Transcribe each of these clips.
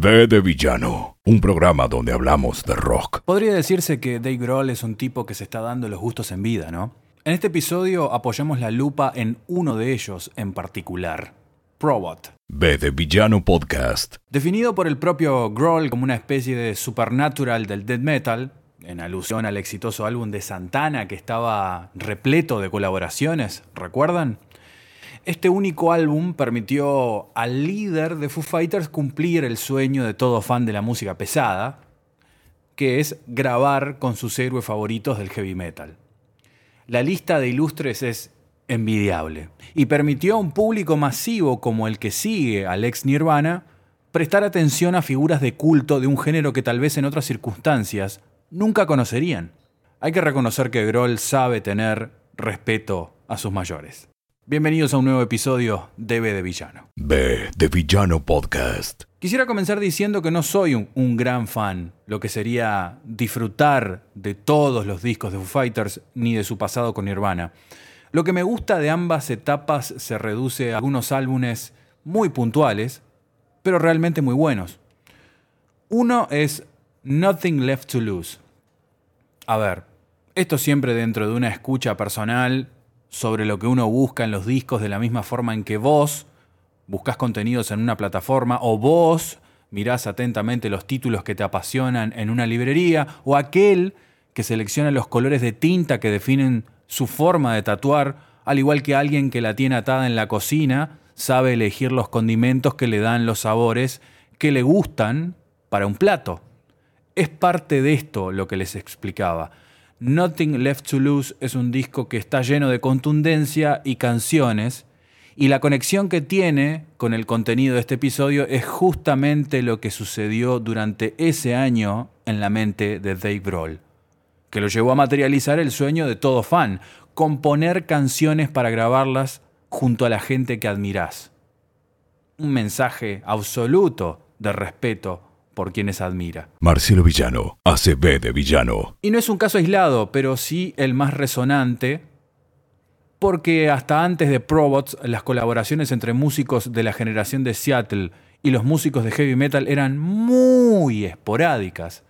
V de Villano, un programa donde hablamos de rock. Podría decirse que Dave Grohl es un tipo que se está dando los gustos en vida, ¿no? En este episodio apoyamos la lupa en uno de ellos en particular, Probot. V de Villano Podcast. Definido por el propio Grohl como una especie de supernatural del death metal, en alusión al exitoso álbum de Santana que estaba repleto de colaboraciones, ¿recuerdan? Este único álbum permitió al líder de Foo Fighters cumplir el sueño de todo fan de la música pesada, que es grabar con sus héroes favoritos del heavy metal. La lista de ilustres es envidiable y permitió a un público masivo como el que sigue al ex Nirvana prestar atención a figuras de culto de un género que tal vez en otras circunstancias nunca conocerían. Hay que reconocer que Grohl sabe tener respeto a sus mayores. Bienvenidos a un nuevo episodio de B de Villano. V de Villano Podcast. Quisiera comenzar diciendo que no soy un, un, gran fan, lo que sería disfrutar de todos los discos de Foo Fighters ni de su pasado con Nirvana. Lo que me gusta de ambas etapas se reduce a algunos álbumes muy puntuales, pero realmente muy buenos. Uno es Nothing Left to Lose. A ver, esto siempre dentro de una escucha personal sobre lo que uno busca en los discos de la misma forma en que vos buscas contenidos en una plataforma o vos mirás atentamente los títulos que te apasionan en una librería o aquel que selecciona los colores de tinta que definen su forma de tatuar, al igual que alguien que la tiene atada en la cocina, sabe elegir los condimentos que le dan los sabores que le gustan para un plato. Es parte de esto lo que les explicaba. Nothing Left to Lose es un disco que está lleno de contundencia y canciones, y la conexión que tiene con el contenido de este episodio es justamente lo que sucedió durante ese año en la mente de Dave Grohl, que lo llevó a materializar el sueño de todo fan, componer canciones para grabarlas junto a la gente que admirás. Un mensaje absoluto de respeto por quienes admira. Marcelo Villano, ACB de Villano. Y no es un caso aislado, pero sí el más resonante, porque hasta antes de Probots, las colaboraciones entre músicos de la generación de Seattle y los músicos de heavy metal eran muy esporádicas,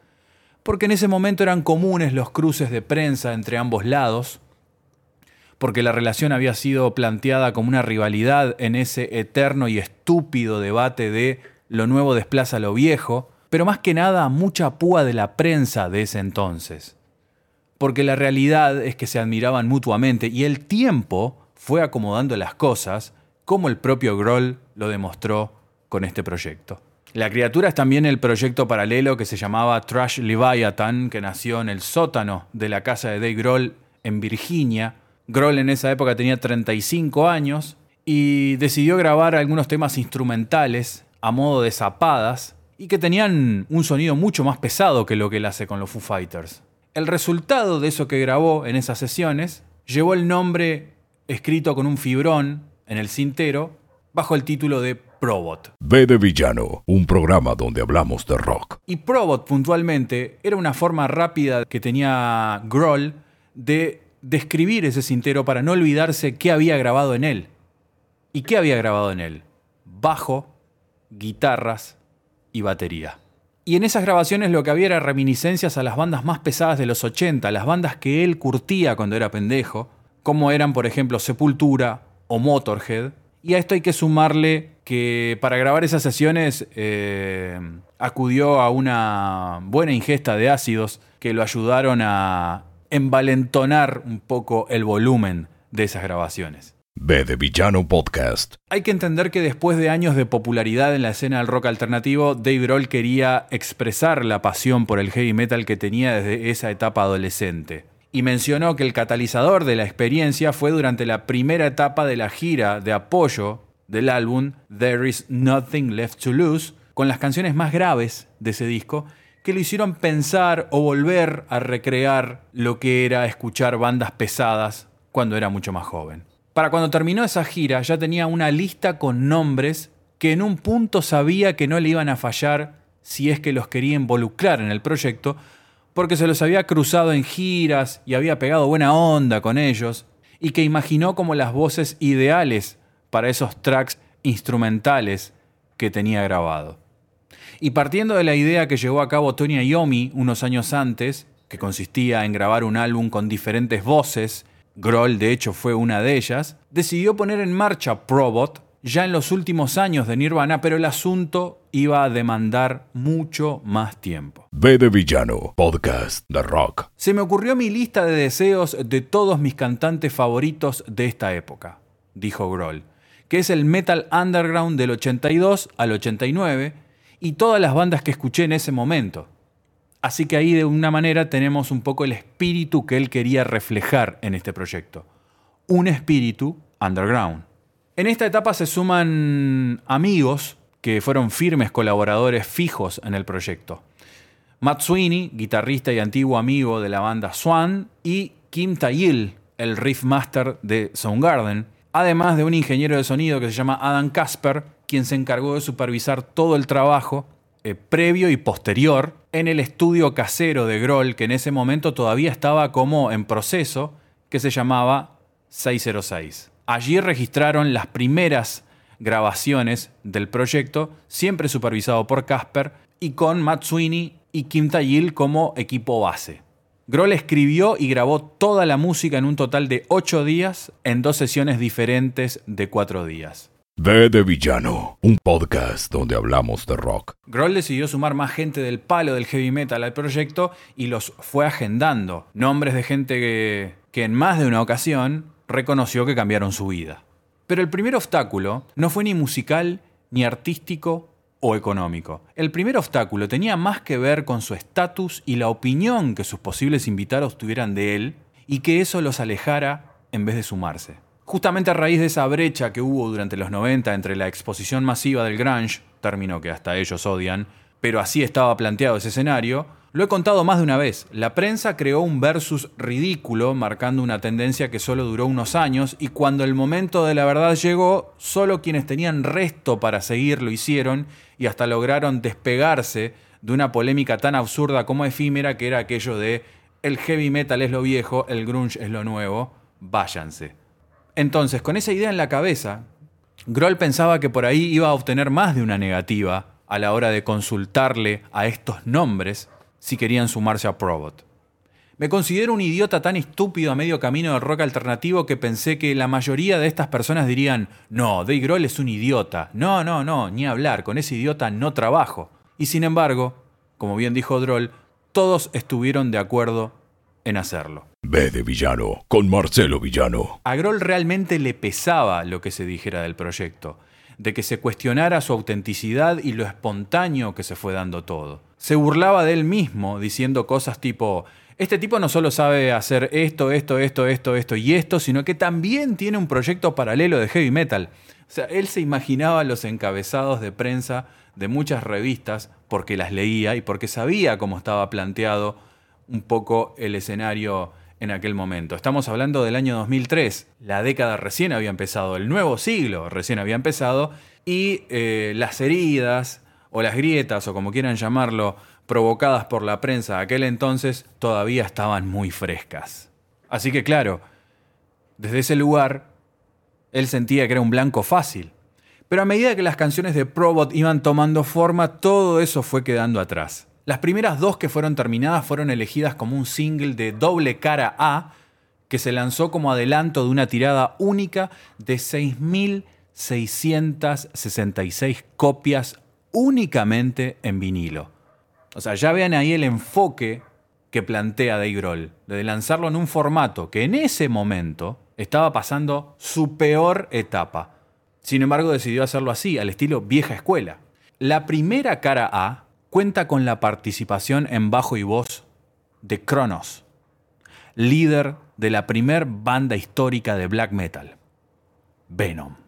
porque en ese momento eran comunes los cruces de prensa entre ambos lados, porque la relación había sido planteada como una rivalidad en ese eterno y estúpido debate de lo nuevo desplaza lo viejo, pero más que nada mucha púa de la prensa de ese entonces. Porque la realidad es que se admiraban mutuamente y el tiempo fue acomodando las cosas, como el propio Grohl lo demostró con este proyecto. La criatura es también el proyecto paralelo que se llamaba Trash Leviathan, que nació en el sótano de la casa de Dave Grohl en Virginia. Grohl en esa época tenía 35 años y decidió grabar algunos temas instrumentales a modo de zapadas y que tenían un sonido mucho más pesado que lo que él hace con los Foo Fighters. El resultado de eso que grabó en esas sesiones llevó el nombre escrito con un fibrón en el cintero bajo el título de Probot. V de Villano, un programa donde hablamos de rock. Y Probot puntualmente era una forma rápida que tenía Grohl de describir ese cintero para no olvidarse qué había grabado en él. ¿Y qué había grabado en él? Bajo, guitarras, y batería. Y en esas grabaciones lo que había era reminiscencias a las bandas más pesadas de los 80, las bandas que él curtía cuando era pendejo, como eran por ejemplo Sepultura o Motorhead. Y a esto hay que sumarle que para grabar esas sesiones eh, acudió a una buena ingesta de ácidos que lo ayudaron a envalentonar un poco el volumen de esas grabaciones. V de Villano Podcast. Hay que entender que después de años de popularidad en la escena del rock alternativo, Dave Grohl quería expresar la pasión por el heavy metal que tenía desde esa etapa adolescente. Y mencionó que el catalizador de la experiencia fue durante la primera etapa de la gira de apoyo del álbum There Is Nothing Left to Lose, con las canciones más graves de ese disco, que lo hicieron pensar o volver a recrear lo que era escuchar bandas pesadas cuando era mucho más joven. Para cuando terminó esa gira ya tenía una lista con nombres que en un punto sabía que no le iban a fallar si es que los quería involucrar en el proyecto, porque se los había cruzado en giras y había pegado buena onda con ellos, y que imaginó como las voces ideales para esos tracks instrumentales que tenía grabado. Y partiendo de la idea que llevó a cabo Tony Iommi unos años antes, que consistía en grabar un álbum con diferentes voces, Grohl de hecho fue una de ellas, decidió poner en marcha Probot ya en los últimos años de Nirvana, pero el asunto iba a demandar mucho más tiempo. B de Villano, podcast de rock. Se me ocurrió mi lista de deseos de todos mis cantantes favoritos de esta época, dijo Grohl, que es el metal underground del 82 al 89 y todas las bandas que escuché en ese momento. Así que ahí de una manera tenemos un poco el espíritu que él quería reflejar en este proyecto. Un espíritu underground. En esta etapa se suman amigos que fueron firmes colaboradores fijos en el proyecto. Matt Sweeney, guitarrista y antiguo amigo de la banda Swan, y Kim Tayil, el riff master de Soundgarden, además de un ingeniero de sonido que se llama Adam Casper, quien se encargó de supervisar todo el trabajo eh, previo y posterior en el estudio casero de Groll, que en ese momento todavía estaba como en proceso, que se llamaba 606. Allí registraron las primeras grabaciones del proyecto, siempre supervisado por Casper, y con Matt Sweeney y Kim Tayil como equipo base. Grohl escribió y grabó toda la música en un total de ocho días en dos sesiones diferentes de cuatro días. De Villano, un podcast donde hablamos de rock. Grohl decidió sumar más gente del palo del heavy metal al proyecto y los fue agendando. Nombres de gente que, que en más de una ocasión reconoció que cambiaron su vida. Pero el primer obstáculo no fue ni musical, ni artístico o económico. El primer obstáculo tenía más que ver con su estatus y la opinión que sus posibles invitados tuvieran de él y que eso los alejara en vez de sumarse. Justamente a raíz de esa brecha que hubo durante los 90 entre la exposición masiva del grunge, término que hasta ellos odian, pero así estaba planteado ese escenario, lo he contado más de una vez. La prensa creó un versus ridículo, marcando una tendencia que solo duró unos años, y cuando el momento de la verdad llegó, solo quienes tenían resto para seguir lo hicieron y hasta lograron despegarse de una polémica tan absurda como efímera que era aquello de el heavy metal es lo viejo, el grunge es lo nuevo, váyanse. Entonces, con esa idea en la cabeza, Grohl pensaba que por ahí iba a obtener más de una negativa a la hora de consultarle a estos nombres si querían sumarse a Probot. Me considero un idiota tan estúpido a medio camino del rock alternativo que pensé que la mayoría de estas personas dirían, no, Dave Grohl es un idiota, no, no, no, ni hablar, con ese idiota no trabajo. Y sin embargo, como bien dijo Droll, todos estuvieron de acuerdo en hacerlo. B de Villano, con Marcelo Villano. A Grohl realmente le pesaba lo que se dijera del proyecto, de que se cuestionara su autenticidad y lo espontáneo que se fue dando todo. Se burlaba de él mismo diciendo cosas tipo, este tipo no solo sabe hacer esto, esto, esto, esto, esto y esto, sino que también tiene un proyecto paralelo de heavy metal. O sea, él se imaginaba los encabezados de prensa de muchas revistas porque las leía y porque sabía cómo estaba planteado un poco el escenario en aquel momento. Estamos hablando del año 2003, la década recién había empezado, el nuevo siglo recién había empezado y eh, las heridas o las grietas o como quieran llamarlo provocadas por la prensa de aquel entonces todavía estaban muy frescas. Así que claro, desde ese lugar él sentía que era un blanco fácil. Pero a medida que las canciones de Probot iban tomando forma, todo eso fue quedando atrás. Las primeras dos que fueron terminadas fueron elegidas como un single de doble cara A, que se lanzó como adelanto de una tirada única de 6.666 copias únicamente en vinilo. O sea, ya vean ahí el enfoque que plantea Dave Grohl, de lanzarlo en un formato que en ese momento estaba pasando su peor etapa. Sin embargo, decidió hacerlo así, al estilo vieja escuela. La primera cara A cuenta con la participación en bajo y voz de Kronos, líder de la primer banda histórica de black metal, Venom.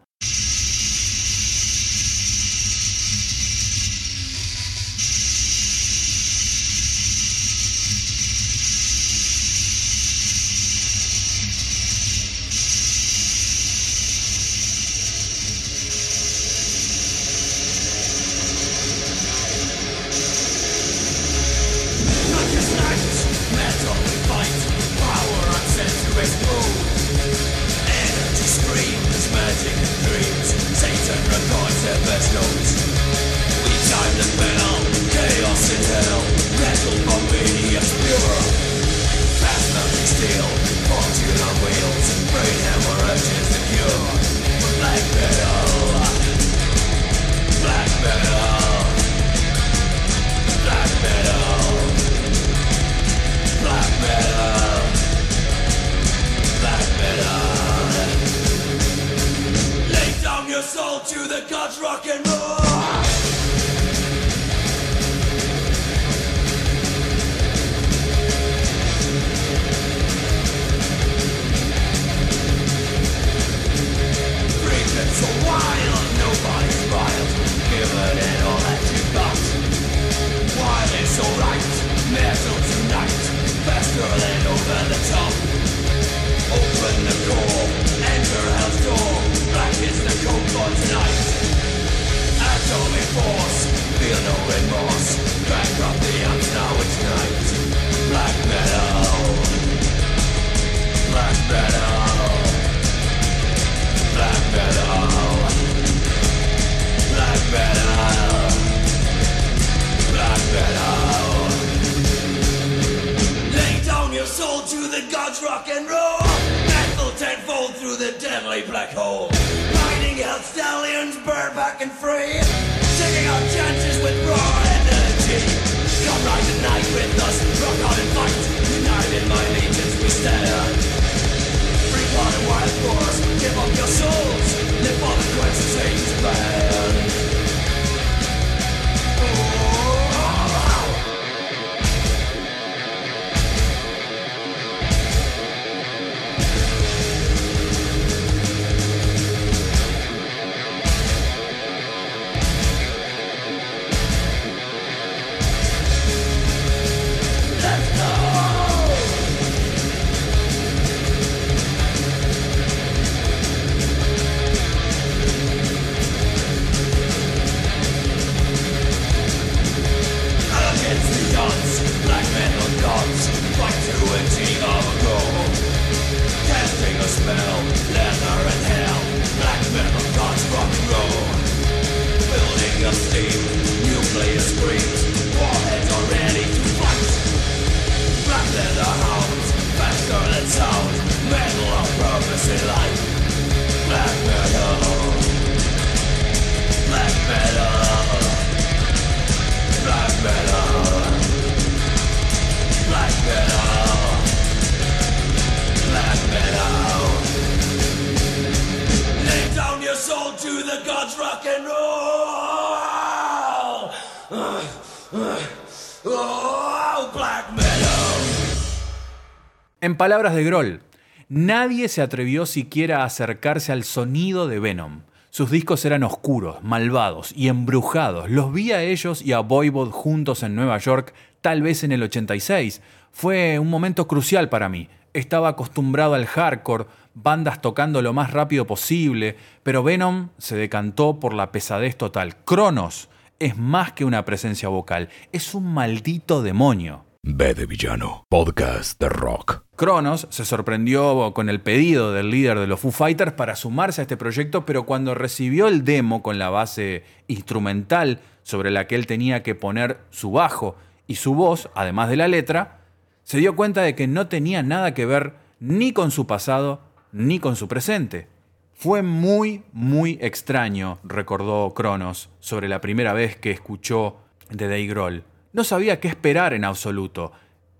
Palabras de Groll, nadie se atrevió siquiera a acercarse al sonido de Venom. Sus discos eran oscuros, malvados y embrujados. Los vi a ellos y a Voivod juntos en Nueva York, tal vez en el 86. Fue un momento crucial para mí. Estaba acostumbrado al hardcore, bandas tocando lo más rápido posible, pero Venom se decantó por la pesadez total. Cronos es más que una presencia vocal, es un maldito demonio. B de Villano, podcast de rock. Cronos se sorprendió con el pedido del líder de los Foo Fighters para sumarse a este proyecto, pero cuando recibió el demo con la base instrumental sobre la que él tenía que poner su bajo y su voz, además de la letra, se dio cuenta de que no tenía nada que ver ni con su pasado ni con su presente. Fue muy, muy extraño, recordó Cronos, sobre la primera vez que escuchó de Dave Grohl. No sabía qué esperar en absoluto.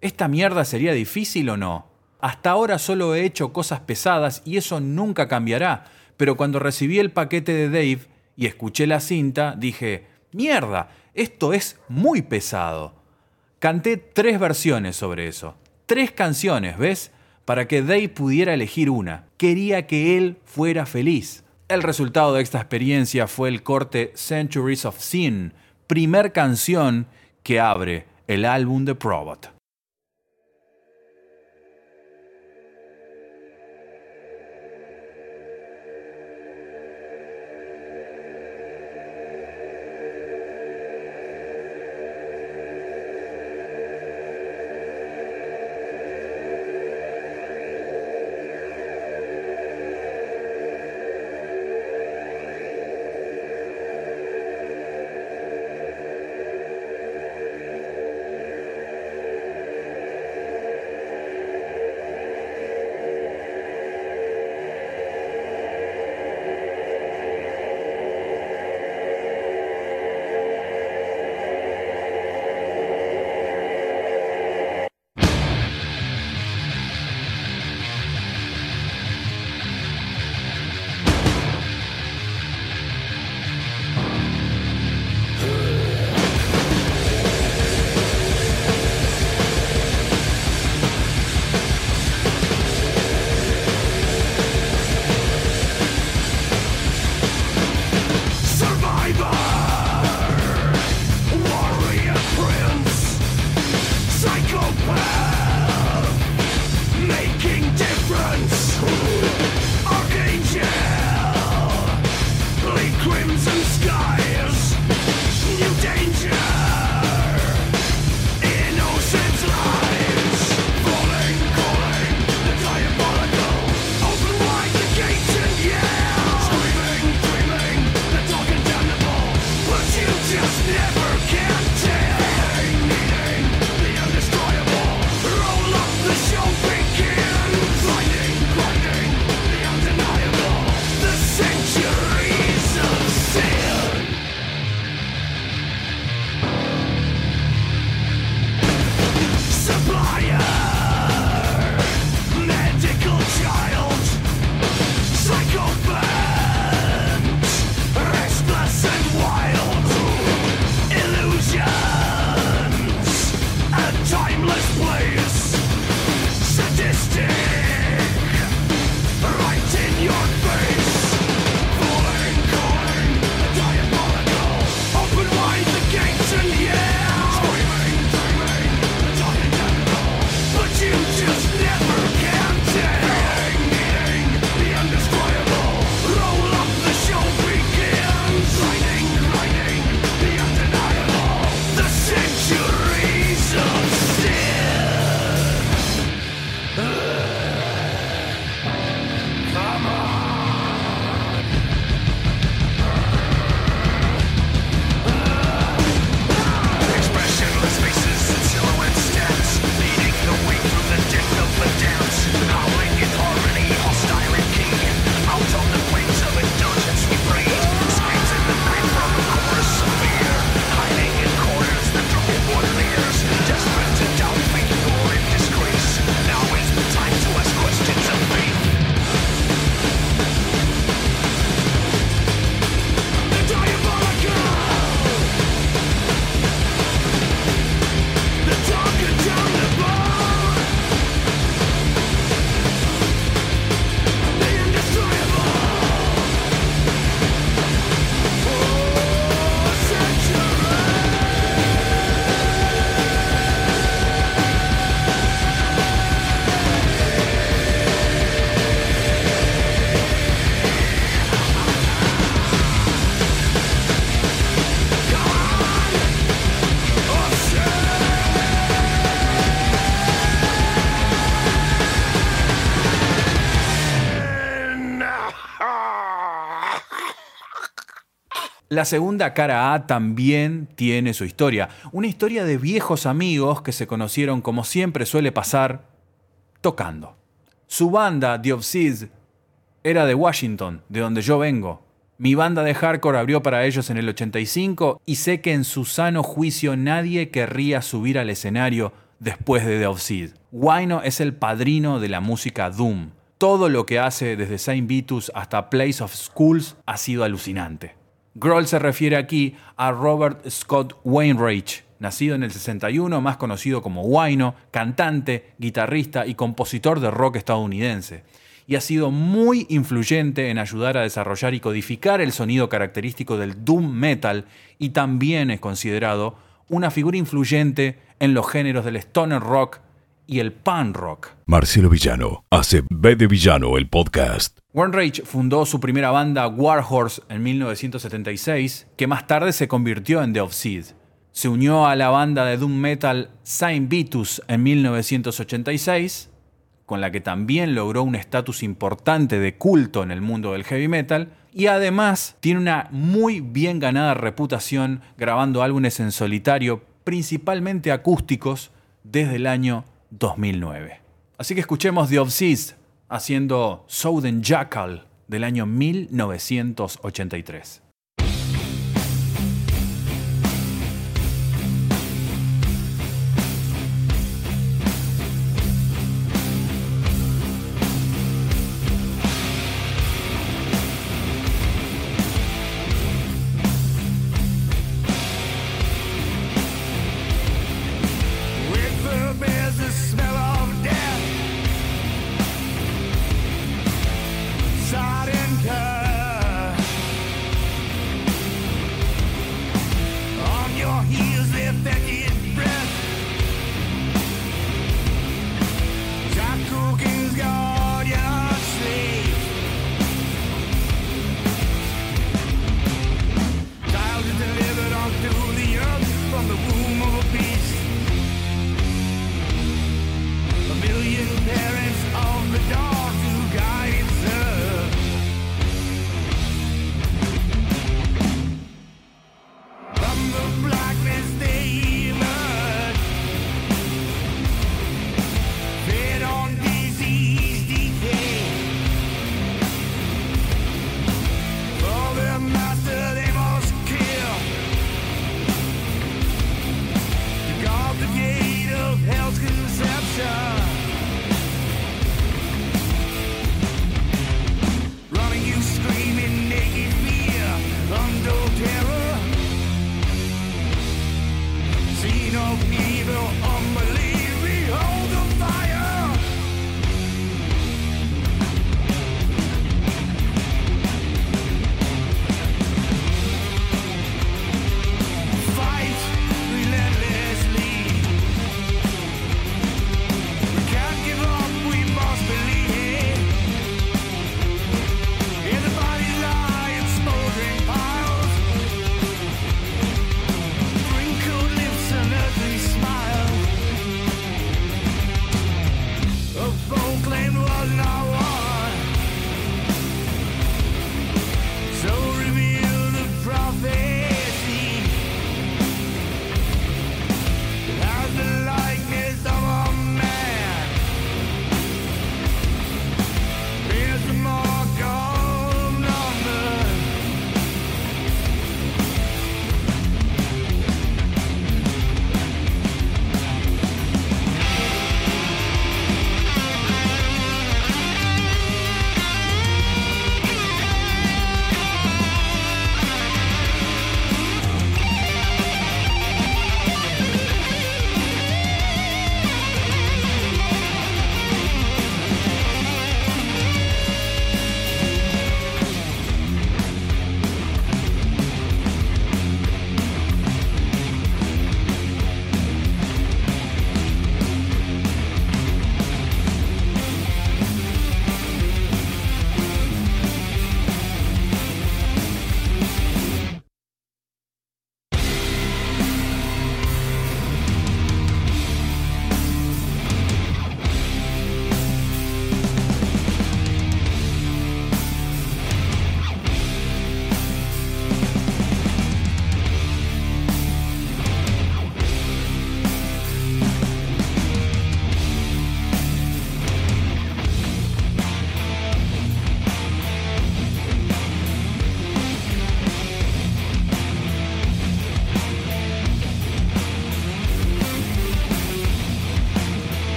¿Esta mierda sería difícil o no? Hasta ahora solo he hecho cosas pesadas y eso nunca cambiará, pero cuando recibí el paquete de Dave y escuché la cinta, dije, mierda, esto es muy pesado. Canté tres versiones sobre eso. Tres canciones, ¿ves? Para que Dave pudiera elegir una. Quería que él fuera feliz. El resultado de esta experiencia fue el corte Centuries of Sin, primer canción que abre el álbum de Probot. La segunda cara A también tiene su historia. Una historia de viejos amigos que se conocieron como siempre suele pasar, tocando. Su banda, The Obsessed, era de Washington, de donde yo vengo. Mi banda de hardcore abrió para ellos en el 85 y sé que en su sano juicio nadie querría subir al escenario después de The Obsessed. Wino es el padrino de la música Doom. Todo lo que hace desde Saint Vitus hasta Place of Schools ha sido alucinante. Grohl se refiere aquí a Robert Scott Wainwright, nacido en el 61, más conocido como Wino, cantante, guitarrista y compositor de rock estadounidense, y ha sido muy influyente en ayudar a desarrollar y codificar el sonido característico del doom metal y también es considerado una figura influyente en los géneros del stoner rock y el punk rock. Marcelo Villano hace B de Villano el podcast. Warren Rage fundó su primera banda Warhorse en 1976, que más tarde se convirtió en The Seed. Se unió a la banda de doom metal Saint Vitus en 1986, con la que también logró un estatus importante de culto en el mundo del heavy metal, y además tiene una muy bien ganada reputación grabando álbumes en solitario, principalmente acústicos, desde el año 2009. Así que escuchemos The Obsessed haciendo Southern Jackal del año 1983.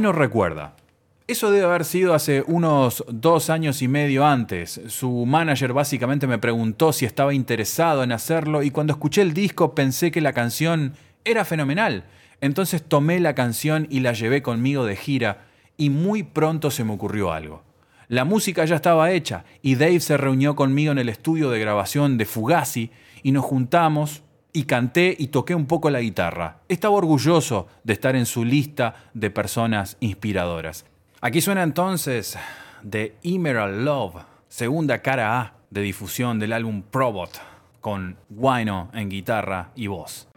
No recuerda. Eso debe haber sido hace unos dos años y medio antes. Su manager básicamente me preguntó si estaba interesado en hacerlo y cuando escuché el disco pensé que la canción era fenomenal. Entonces tomé la canción y la llevé conmigo de gira y muy pronto se me ocurrió algo. La música ya estaba hecha y Dave se reunió conmigo en el estudio de grabación de Fugazi y nos juntamos y canté y toqué un poco la guitarra. Estaba orgulloso de estar en su lista de personas inspiradoras. Aquí suena entonces The Emerald Love, segunda cara A de difusión del álbum Probot, con Wino en guitarra y voz.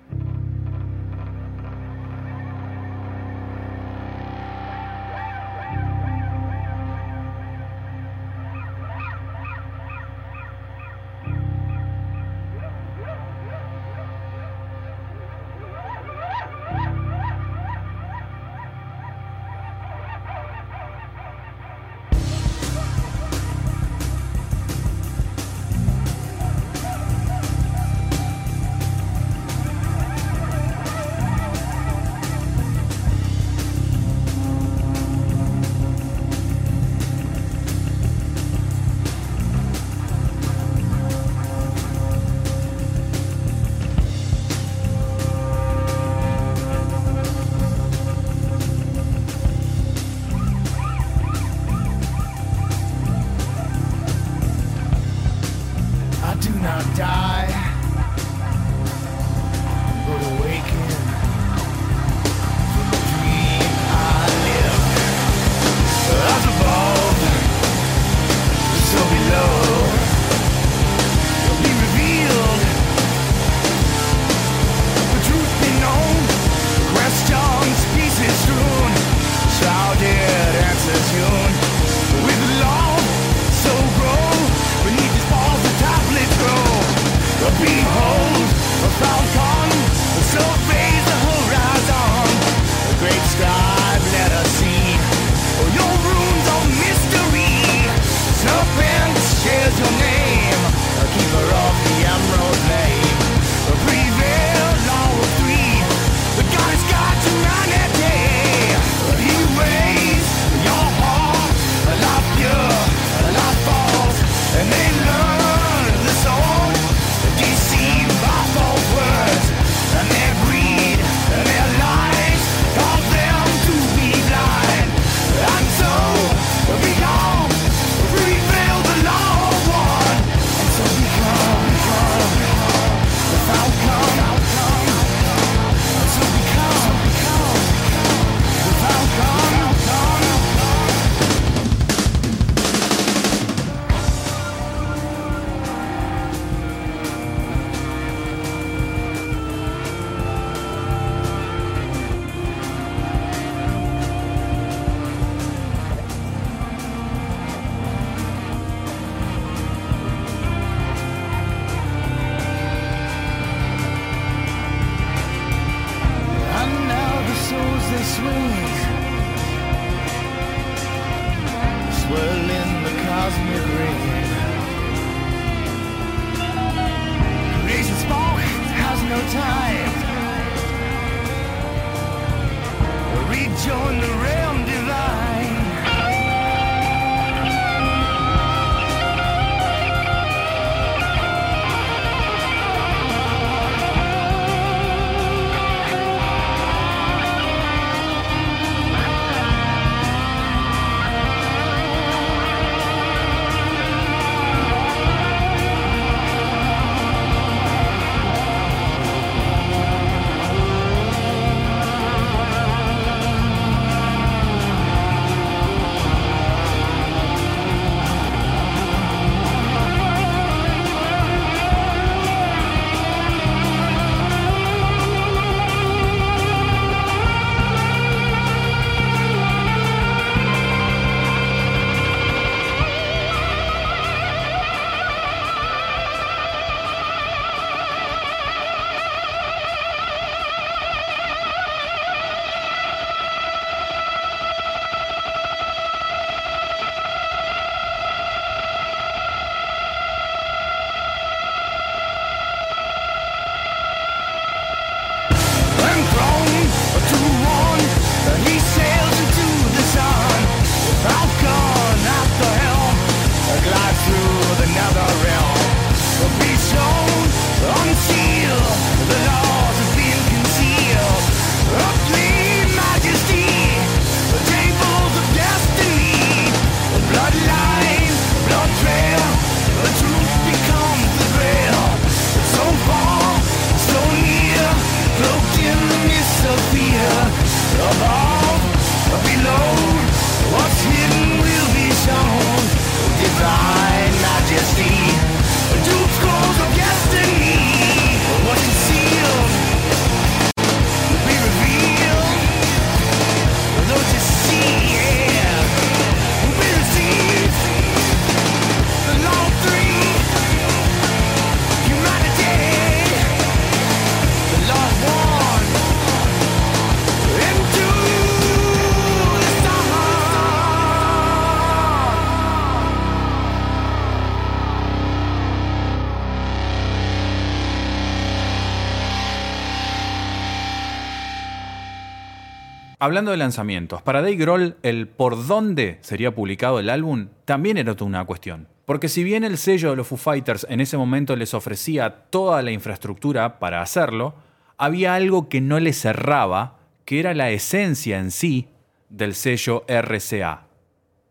Hablando de lanzamientos, para Dave Grohl el por dónde sería publicado el álbum también era una cuestión. Porque si bien el sello de los Foo Fighters en ese momento les ofrecía toda la infraestructura para hacerlo, había algo que no les cerraba, que era la esencia en sí del sello RCA.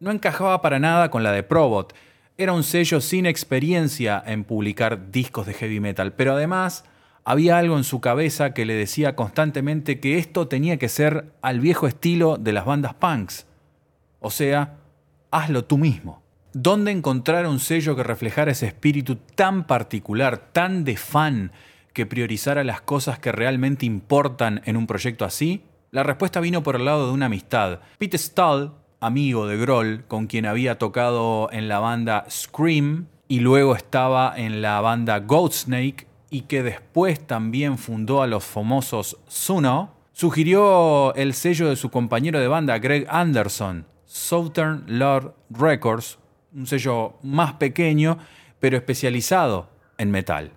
No encajaba para nada con la de Probot. Era un sello sin experiencia en publicar discos de heavy metal, pero además había algo en su cabeza que le decía constantemente que esto tenía que ser al viejo estilo de las bandas punks. O sea, hazlo tú mismo. ¿Dónde encontrar un sello que reflejara ese espíritu tan particular, tan de fan, que priorizara las cosas que realmente importan en un proyecto así? La respuesta vino por el lado de una amistad. Pete Stahl, amigo de Grohl, con quien había tocado en la banda Scream y luego estaba en la banda Goatsnake y que después también fundó a los famosos Suno, sugirió el sello de su compañero de banda Greg Anderson, Southern Lord Records, un sello más pequeño pero especializado en metal.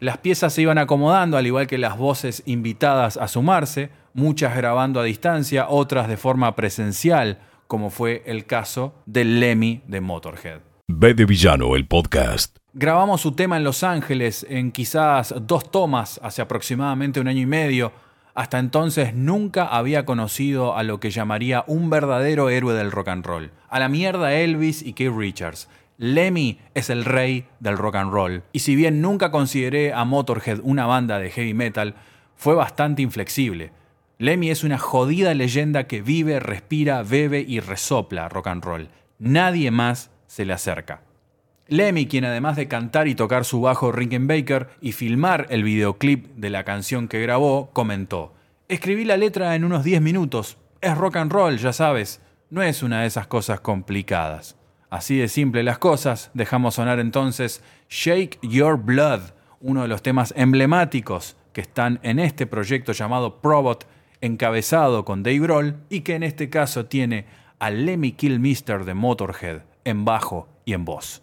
Las piezas se iban acomodando, al igual que las voces invitadas a sumarse, muchas grabando a distancia, otras de forma presencial, como fue el caso del Lemmy de Motorhead. B de Villano, el podcast. Grabamos su tema en Los Ángeles en quizás dos tomas hace aproximadamente un año y medio. Hasta entonces nunca había conocido a lo que llamaría un verdadero héroe del rock and roll. A la mierda Elvis y Keith Richards. Lemmy es el rey del rock and roll. Y si bien nunca consideré a Motorhead una banda de heavy metal, fue bastante inflexible. Lemmy es una jodida leyenda que vive, respira, bebe y resopla rock and roll. Nadie más se le acerca. Lemmy, quien además de cantar y tocar su bajo Rickenbacker y filmar el videoclip de la canción que grabó, comentó: Escribí la letra en unos 10 minutos. Es rock and roll, ya sabes. No es una de esas cosas complicadas. Así de simple las cosas, dejamos sonar entonces Shake Your Blood, uno de los temas emblemáticos que están en este proyecto llamado Probot, encabezado con Dave Grohl y que en este caso tiene a Lemmy Kilmister de Motorhead en bajo y en voz.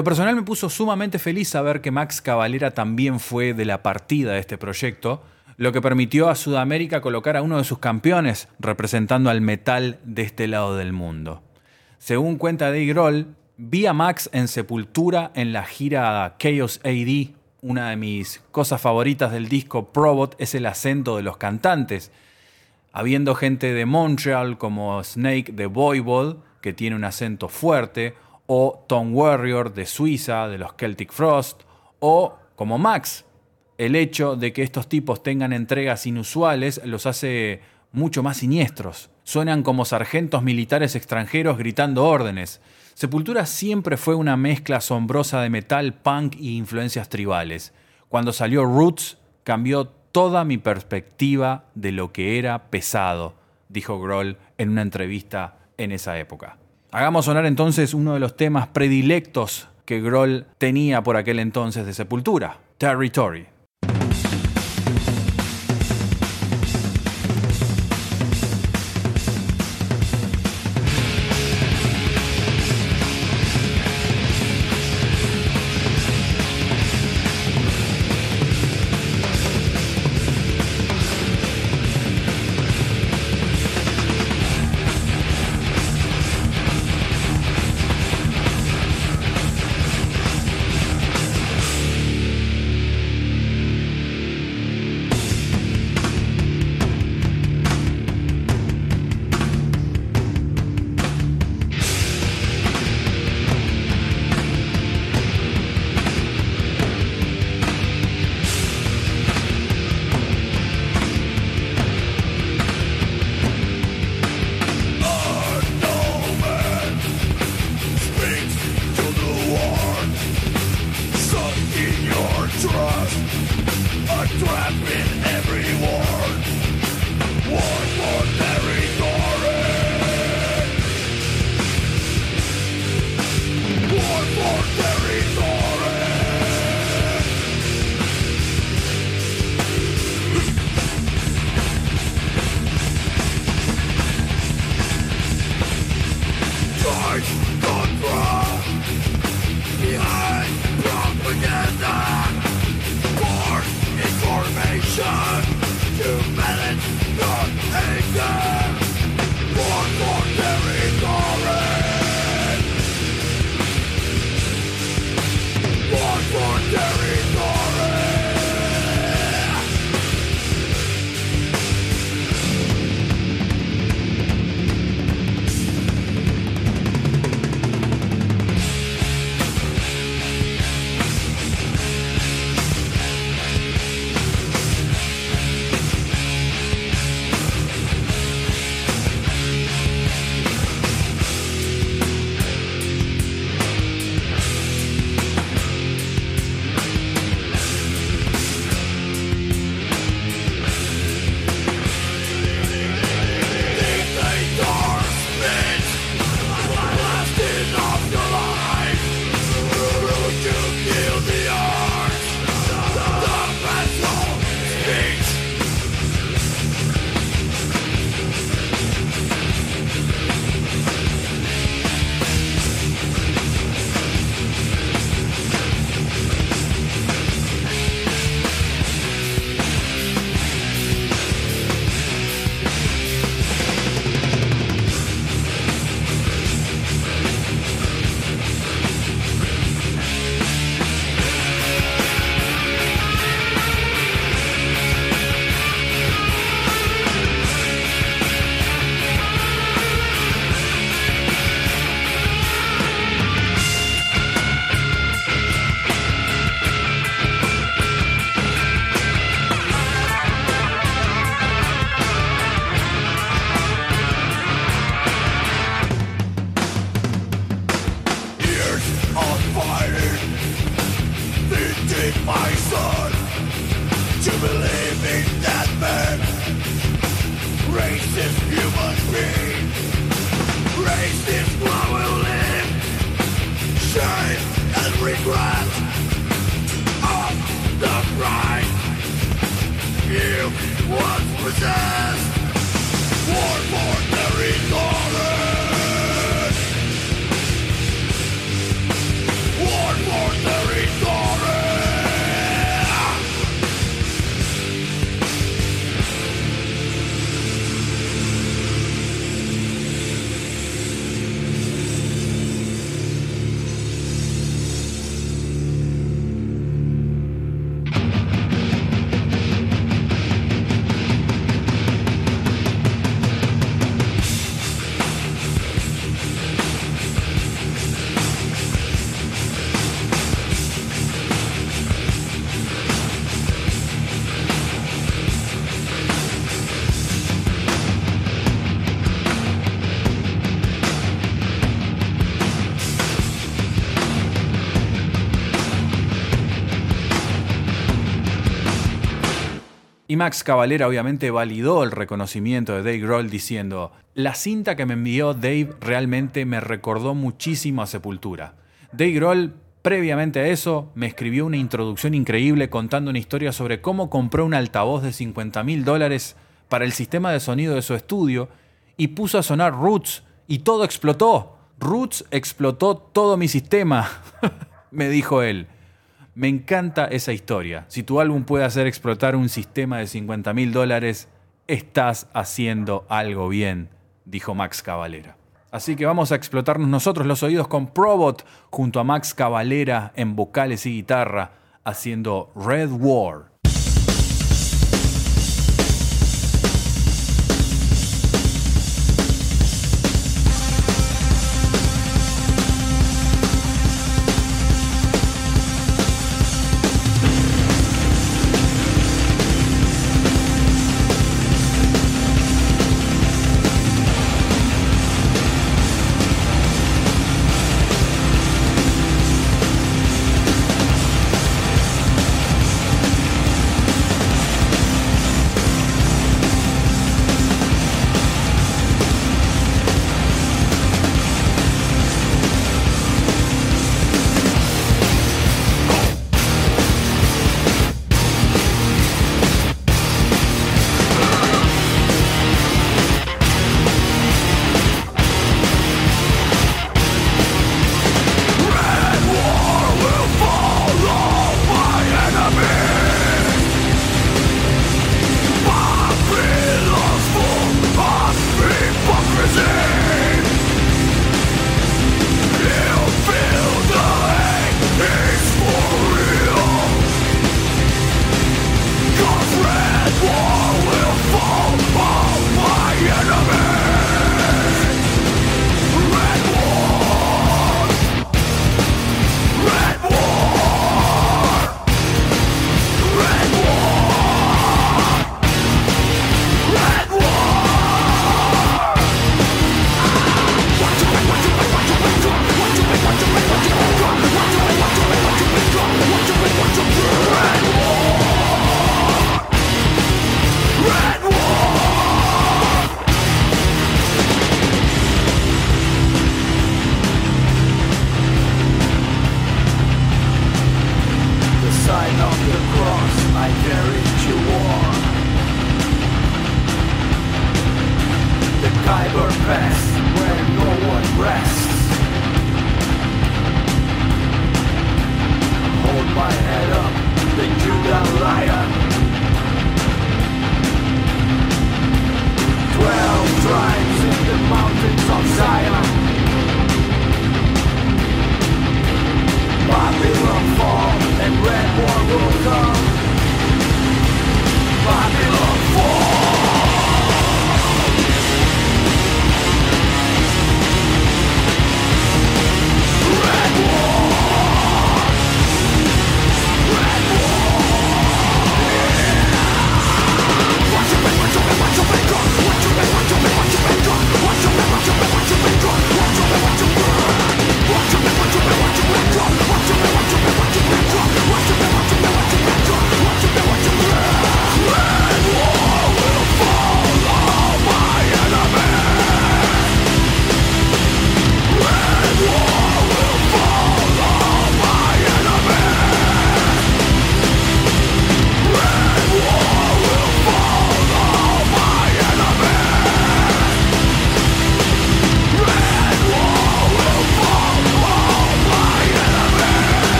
Lo personal me puso sumamente feliz saber que Max Cavalera también fue de la partida de este proyecto, lo que permitió a Sudamérica colocar a uno de sus campeones representando al metal de este lado del mundo. Según cuenta Dave Grohl, vi a Max en Sepultura en la gira Chaos AD. Una de mis cosas favoritas del disco Probot es el acento de los cantantes. Habiendo gente de Montreal como Snake de Voivod, que tiene un acento fuerte, o Tom Warrior de Suiza, de los Celtic Frost, o como Max. El hecho de que estos tipos tengan entregas inusuales los hace mucho más siniestros. Suenan como sargentos militares extranjeros gritando órdenes. Sepultura siempre fue una mezcla asombrosa de metal, punk y influencias tribales. Cuando salió Roots, cambió toda mi perspectiva de lo que era pesado, dijo Grohl en una entrevista en esa época. Hagamos sonar entonces uno de los temas predilectos que Grohl tenía por aquel entonces de Sepultura, Territory. Max Cavalera obviamente validó el reconocimiento de Dave Grohl diciendo, la cinta que me envió Dave realmente me recordó muchísimo a Sepultura. Dave Grohl, previamente a eso, me escribió una introducción increíble contando una historia sobre cómo compró un altavoz de 50 mil dólares para el sistema de sonido de su estudio y puso a sonar Roots y todo explotó. Roots explotó todo mi sistema, me dijo él. Me encanta esa historia. Si tu álbum puede hacer explotar un sistema de 50 mil dólares, estás haciendo algo bien, dijo Max Cavalera. Así que vamos a explotarnos nosotros los oídos con Probot junto a Max Cavalera en vocales y guitarra haciendo Red War.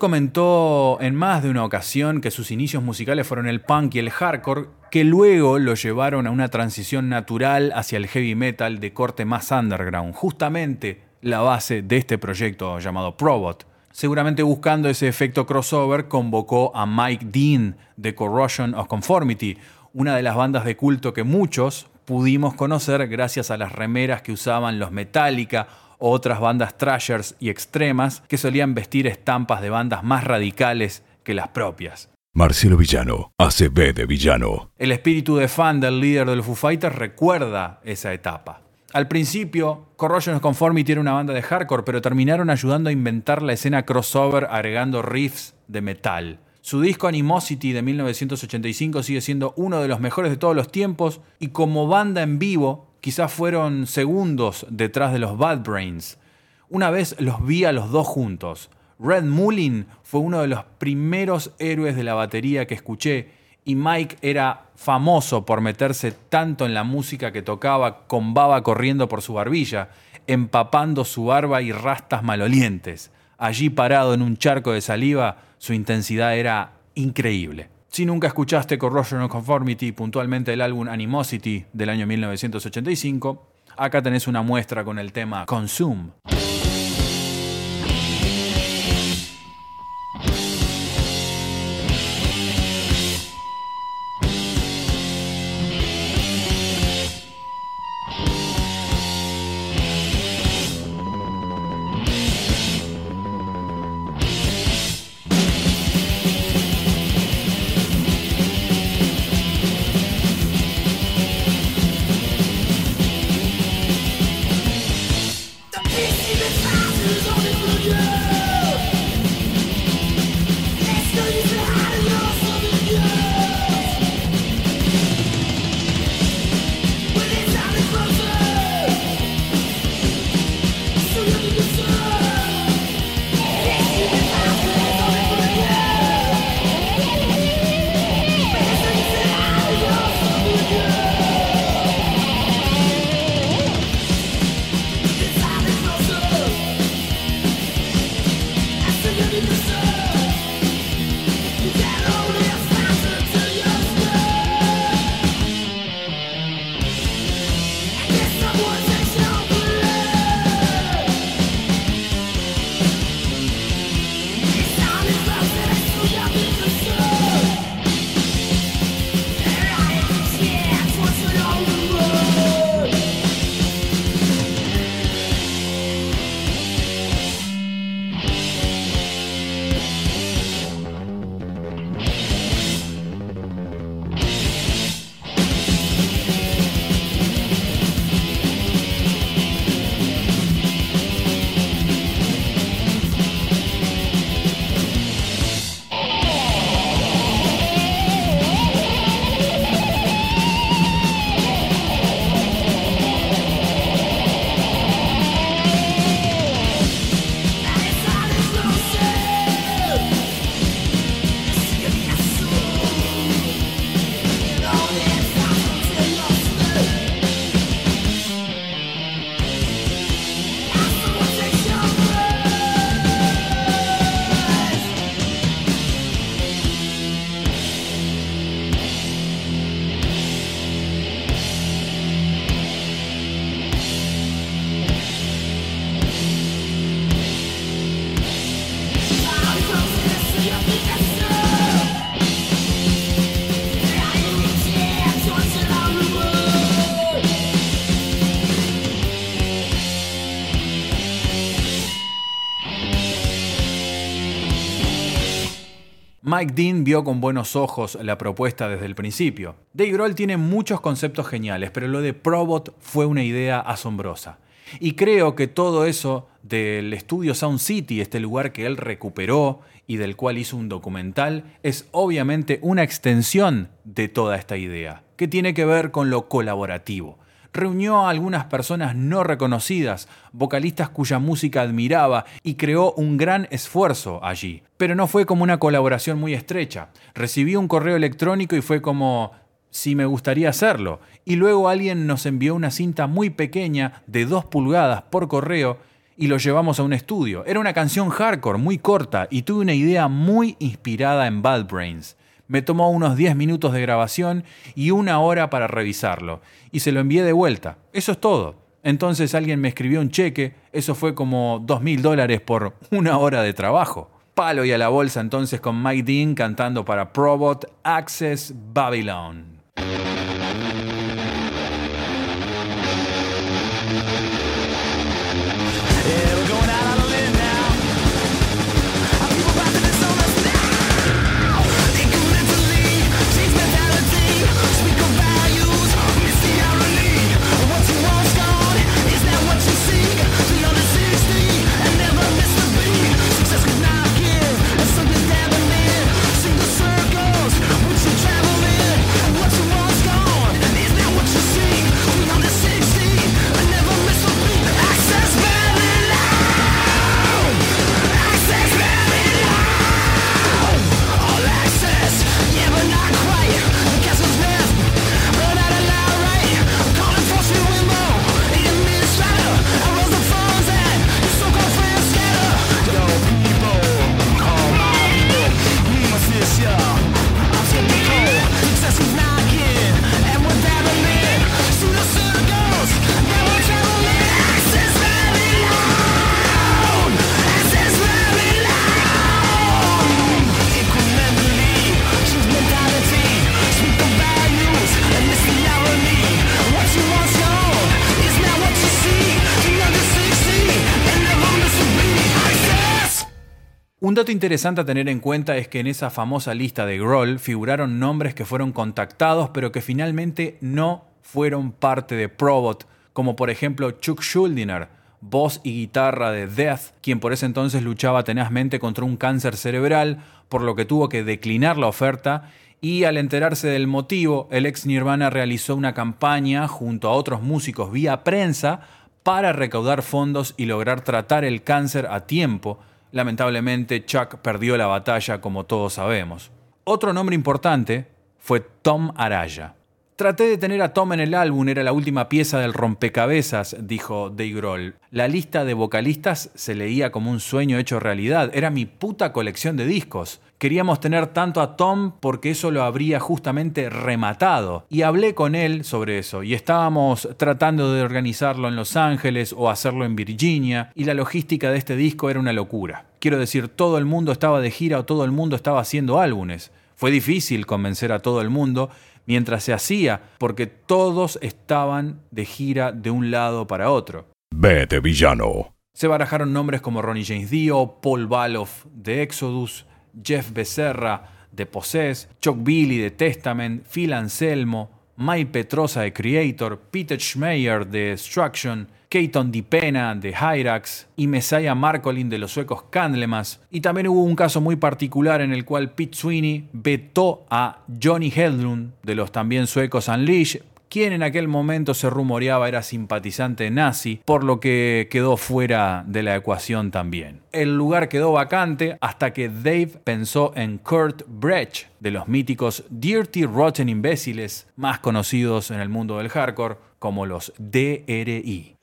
Comentó en más de una ocasión que sus inicios musicales fueron el punk y el hardcore, que luego lo llevaron a una transición natural hacia el heavy metal de corte más underground, justamente la base de este proyecto llamado Probot. Seguramente buscando ese efecto crossover, convocó a Mike Dean de Corrosion of Conformity, una de las bandas de culto que muchos pudimos conocer gracias a las remeras que usaban los Metallica o otras bandas trashers y extremas que solían vestir estampas de bandas más radicales que las propias. Marcelo Villano, ACB de Villano. El espíritu de fan del líder del Foo Fighters recuerda esa etapa. Al principio, Corrosion of Conformity era una banda de hardcore, pero terminaron ayudando a inventar la escena crossover agregando riffs de metal. Su disco Animosity de 1985 sigue siendo uno de los mejores de todos los tiempos y como banda en vivo quizás fueron segundos detrás de los Bad Brains. Una vez los vi a los dos juntos. Red Mullin fue uno de los primeros héroes de la batería que escuché y Mike era famoso por meterse tanto en la música que tocaba con baba corriendo por su barbilla, empapando su barba y rastas malolientes. Allí parado en un charco de saliva, su intensidad era increíble. Si nunca escuchaste Corrosion of Conformity, puntualmente el álbum Animosity del año 1985, acá tenés una muestra con el tema Consume. Mike Dean vio con buenos ojos la propuesta desde el principio. Dave Grohl tiene muchos conceptos geniales, pero lo de Probot fue una idea asombrosa. Y creo que todo eso del estudio Sound City, este lugar que él recuperó y del cual hizo un documental, es obviamente una extensión de toda esta idea, que tiene que ver con lo colaborativo. Reunió a algunas personas no reconocidas, vocalistas cuya música admiraba, y creó un gran esfuerzo allí. Pero no fue como una colaboración muy estrecha. Recibí un correo electrónico y fue como, si me gustaría hacerlo. Y luego alguien nos envió una cinta muy pequeña de 2 pulgadas por correo y lo llevamos a un estudio. Era una canción hardcore muy corta y tuve una idea muy inspirada en Bad Brains. Me tomó unos 10 minutos de grabación y una hora para revisarlo. Y se lo envié de vuelta. Eso es todo. Entonces alguien me escribió un cheque. Eso fue como 2 mil dólares por una hora de trabajo. Palo y a la bolsa entonces con Mike Dean cantando para Probot Access Babylon. Dato interesante a tener en cuenta es que en esa famosa lista de Grohl figuraron nombres que fueron contactados pero que finalmente no fueron parte de Probot, como por ejemplo Chuck Schuldiner, voz y guitarra de Death, quien por ese entonces luchaba tenazmente contra un cáncer cerebral, por lo que tuvo que declinar la oferta y al enterarse del motivo, el ex Nirvana realizó una campaña junto a otros músicos vía prensa para recaudar fondos y lograr tratar el cáncer a tiempo. Lamentablemente, Chuck perdió la batalla como todos sabemos. Otro nombre importante fue Tom Araya. Traté de tener a Tom en el álbum, era la última pieza del rompecabezas, dijo Dave Grohl. La lista de vocalistas se leía como un sueño hecho realidad, era mi puta colección de discos. Queríamos tener tanto a Tom porque eso lo habría justamente rematado. Y hablé con él sobre eso y estábamos tratando de organizarlo en Los Ángeles o hacerlo en Virginia y la logística de este disco era una locura. Quiero decir, todo el mundo estaba de gira o todo el mundo estaba haciendo álbumes. Fue difícil convencer a todo el mundo mientras se hacía porque todos estaban de gira de un lado para otro. Vete, villano. Se barajaron nombres como Ronnie James Dio, Paul Baloff de Exodus, Jeff Becerra de Possess, Chuck Billy de Testament, Phil Anselmo, Mike Petrosa de Creator, Peter Schmeier de Destruction, Keaton Dipena de Hyrax y Messiah Marcolin de los suecos Candlemas. Y también hubo un caso muy particular en el cual Pete Sweeney vetó a Johnny Hedlund de los también suecos Unleash, quien en aquel momento se rumoreaba era simpatizante nazi, por lo que quedó fuera de la ecuación también. El lugar quedó vacante hasta que Dave pensó en Kurt Brecht, de los míticos Dirty Rotten Imbéciles, más conocidos en el mundo del hardcore como los DRI.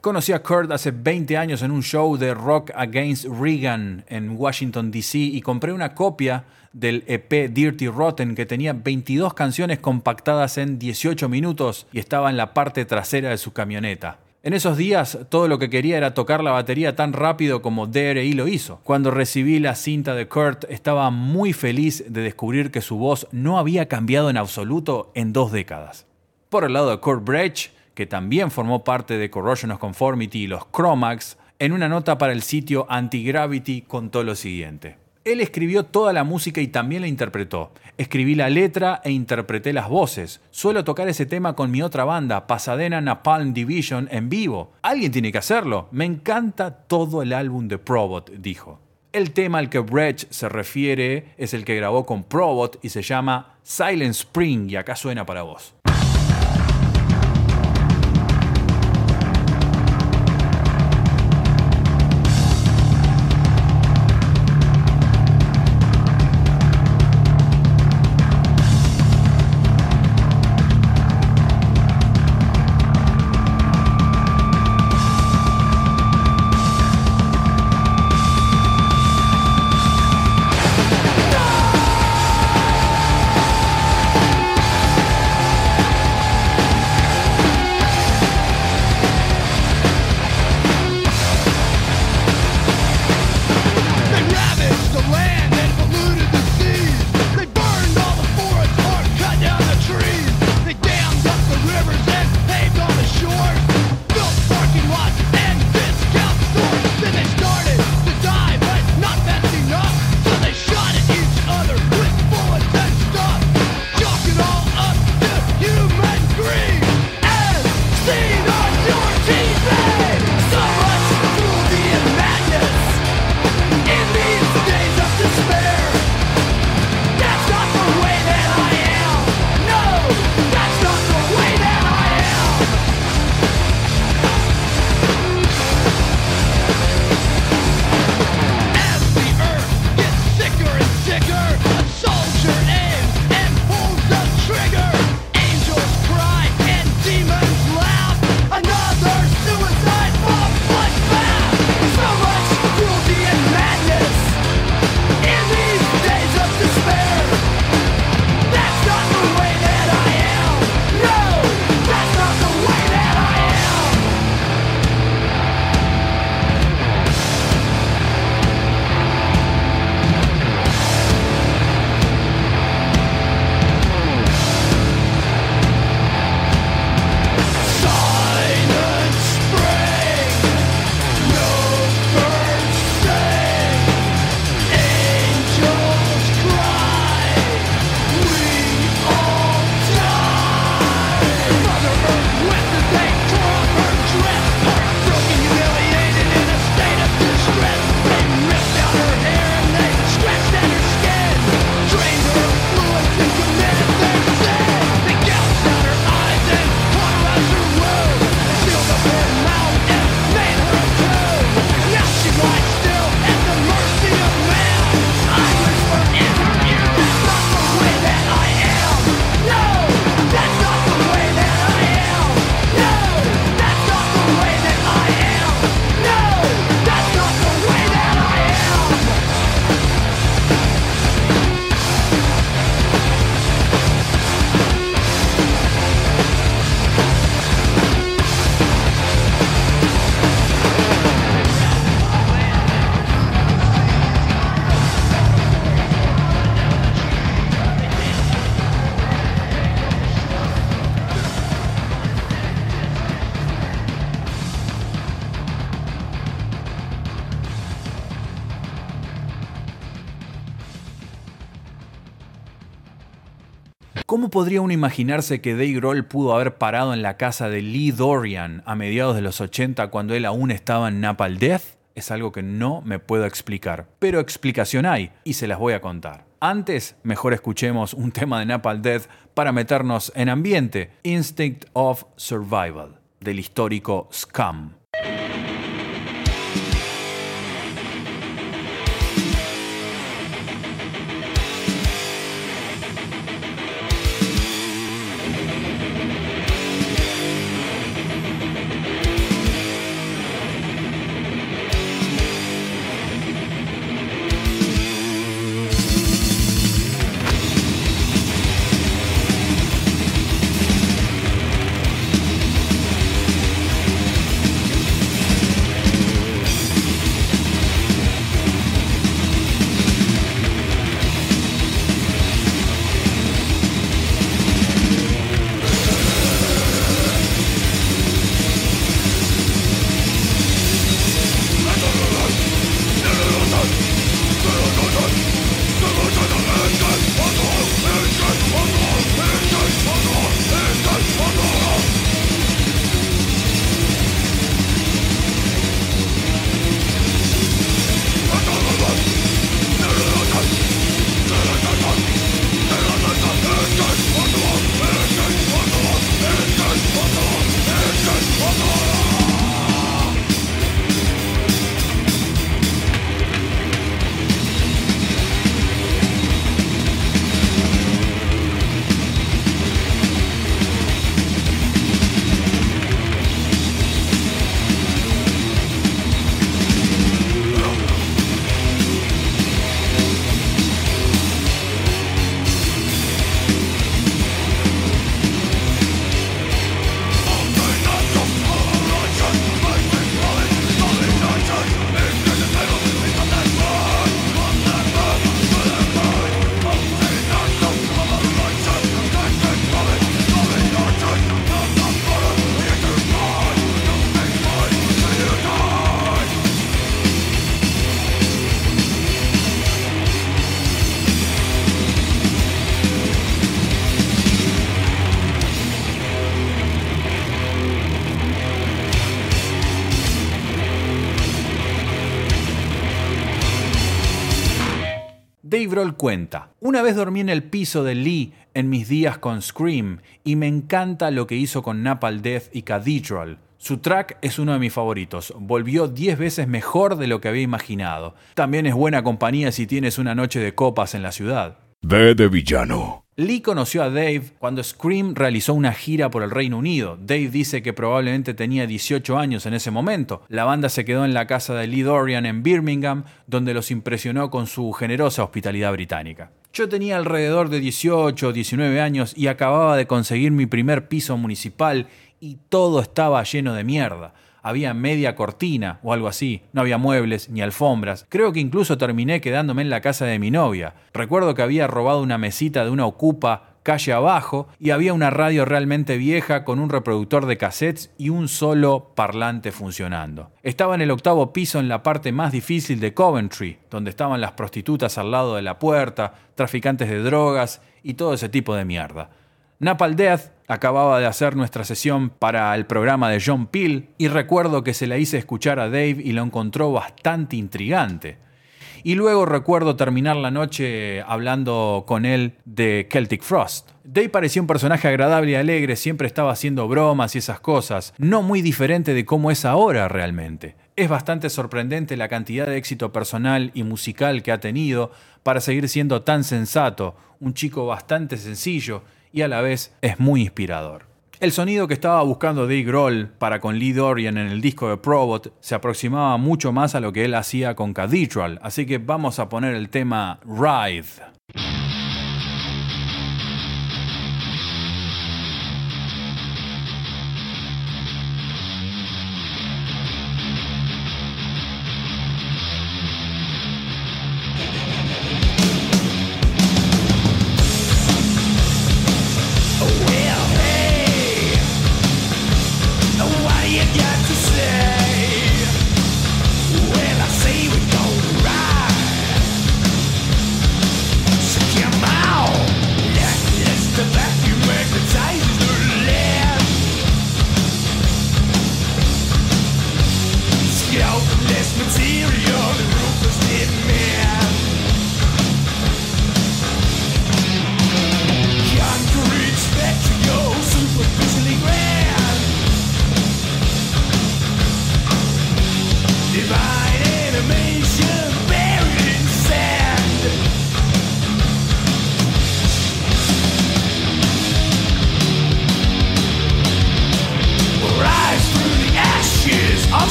Conocí a Kurt hace 20 años en un show de Rock Against Reagan en Washington, D.C. y compré una copia del EP Dirty Rotten que tenía 22 canciones compactadas en 18 minutos y estaba en la parte trasera de su camioneta. En esos días todo lo que quería era tocar la batería tan rápido como DRI lo hizo. Cuando recibí la cinta de Kurt estaba muy feliz de descubrir que su voz no había cambiado en absoluto en dos décadas. Por el lado de Kurt Brecht, que también formó parte de Corrosion of Conformity y los Chromax, en una nota para el sitio Anti-Gravity contó lo siguiente. Él escribió toda la música y también la interpretó. Escribí la letra e interpreté las voces. Suelo tocar ese tema con mi otra banda, Pasadena Napalm Division, en vivo. Alguien tiene que hacerlo. Me encanta todo el álbum de Probot, dijo. El tema al que Brecht se refiere es el que grabó con Probot y se llama Silent Spring y acá suena para vos. Podría uno imaginarse que Dave Grohl pudo haber parado en la casa de Lee Dorian a mediados de los 80 cuando él aún estaba en Napalm Death? Es algo que no me puedo explicar, pero explicación hay y se las voy a contar. Antes, mejor escuchemos un tema de Napalm Death para meternos en ambiente, Instinct of Survival, del histórico Scum. Cuenta, una vez dormí en el piso de Lee en mis días con Scream y me encanta lo que hizo con Napalm Death y Cathedral. Su track es uno de mis favoritos, volvió 10 veces mejor de lo que había imaginado. También es buena compañía si tienes una noche de copas en la ciudad. D de villano. Lee conoció a Dave cuando Scream realizó una gira por el Reino Unido. Dave dice que probablemente tenía 18 años en ese momento. La banda se quedó en la casa de Lee Dorian en Birmingham, donde los impresionó con su generosa hospitalidad británica. Yo tenía alrededor de 18 o 19 años y acababa de conseguir mi primer piso municipal y todo estaba lleno de mierda había media cortina o algo así, no había muebles ni alfombras. Creo que incluso terminé quedándome en la casa de mi novia. Recuerdo que había robado una mesita de una ocupa calle abajo y había una radio realmente vieja con un reproductor de cassettes y un solo parlante funcionando. Estaba en el octavo piso en la parte más difícil de Coventry, donde estaban las prostitutas al lado de la puerta, traficantes de drogas y todo ese tipo de mierda. Napalm Death acababa de hacer nuestra sesión para el programa de John Peel y recuerdo que se la hice escuchar a Dave y lo encontró bastante intrigante. Y luego recuerdo terminar la noche hablando con él de Celtic Frost. Dave parecía un personaje agradable y alegre, siempre estaba haciendo bromas y esas cosas, no muy diferente de cómo es ahora realmente. Es bastante sorprendente la cantidad de éxito personal y musical que ha tenido para seguir siendo tan sensato, un chico bastante sencillo y a la vez es muy inspirador. El sonido que estaba buscando Dave Grohl para con Lee Dorian en el disco de Probot se aproximaba mucho más a lo que él hacía con Cathedral, así que vamos a poner el tema Ride.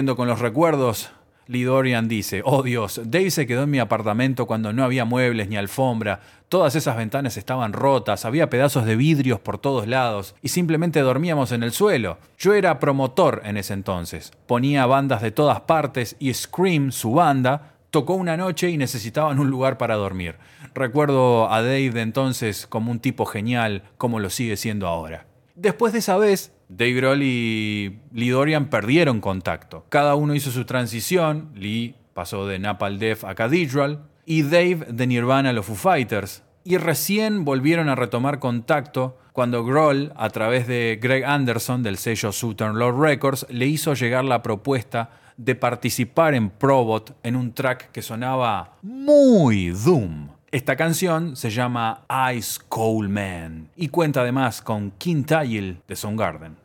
Con los recuerdos, Lee Dorian dice, oh Dios, Dave se quedó en mi apartamento cuando no había muebles ni alfombra, todas esas ventanas estaban rotas, había pedazos de vidrios por todos lados y simplemente dormíamos en el suelo. Yo era promotor en ese entonces, ponía bandas de todas partes y Scream, su banda, tocó una noche y necesitaban un lugar para dormir. Recuerdo a Dave de entonces como un tipo genial, como lo sigue siendo ahora. Después de esa vez, Dave Grohl y Lee Dorian perdieron contacto. Cada uno hizo su transición. Lee pasó de Napalm Death a Cathedral y Dave de Nirvana a los Foo Fighters. Y recién volvieron a retomar contacto cuando Grohl, a través de Greg Anderson del sello Southern Lord Records, le hizo llegar la propuesta de participar en Probot en un track que sonaba muy Doom. Esta canción se llama Ice Cold Man y cuenta además con Tile de Soundgarden.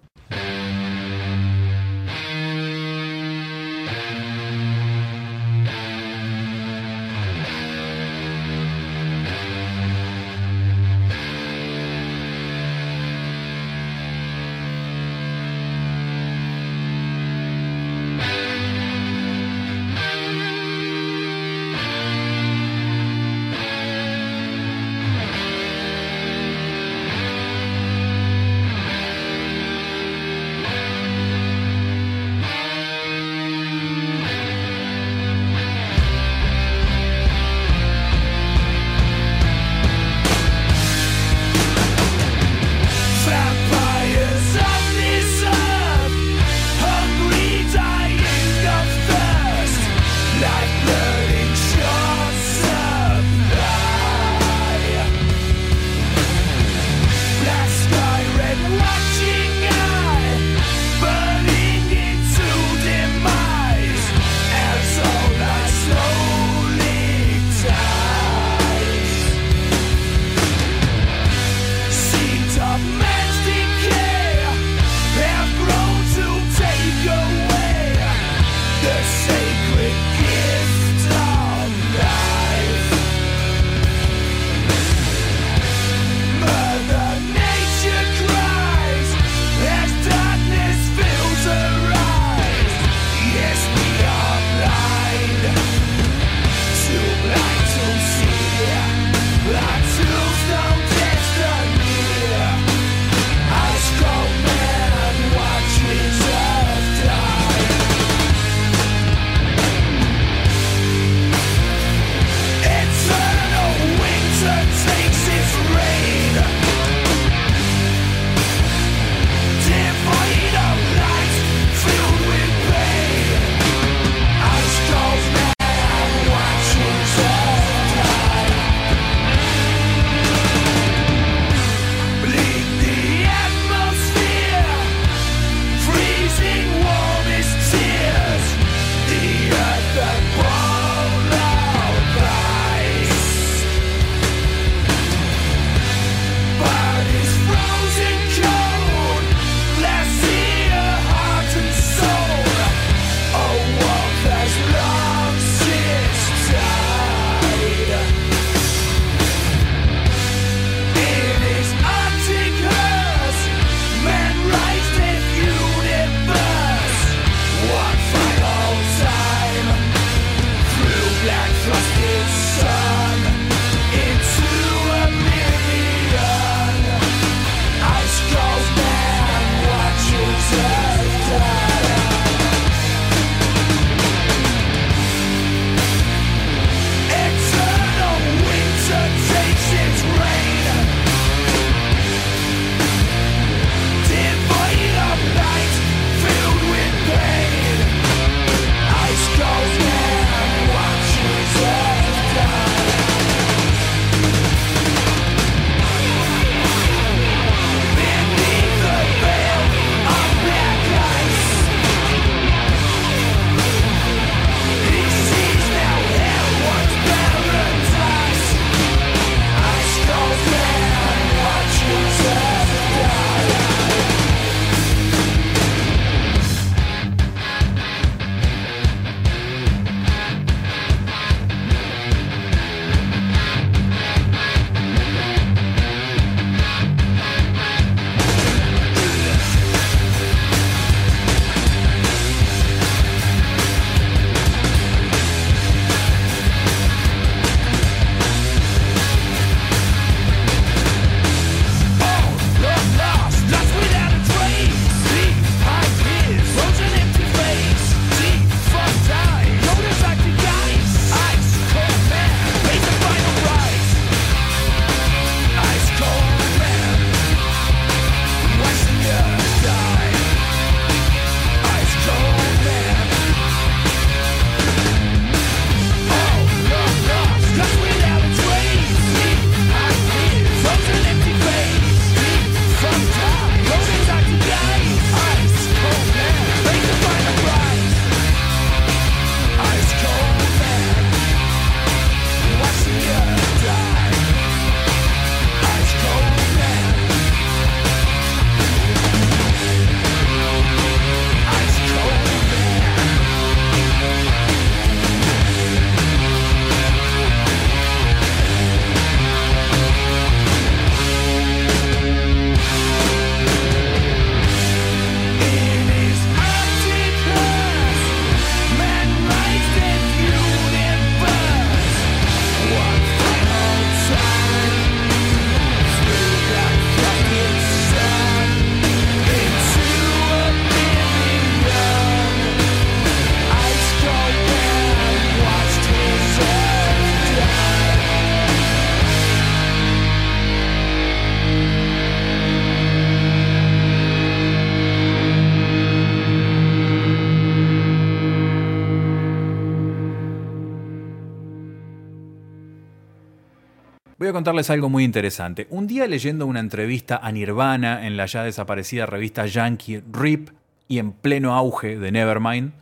Contarles algo muy interesante. Un día leyendo una entrevista a Nirvana en la ya desaparecida revista Yankee Rip y en pleno auge de Nevermind,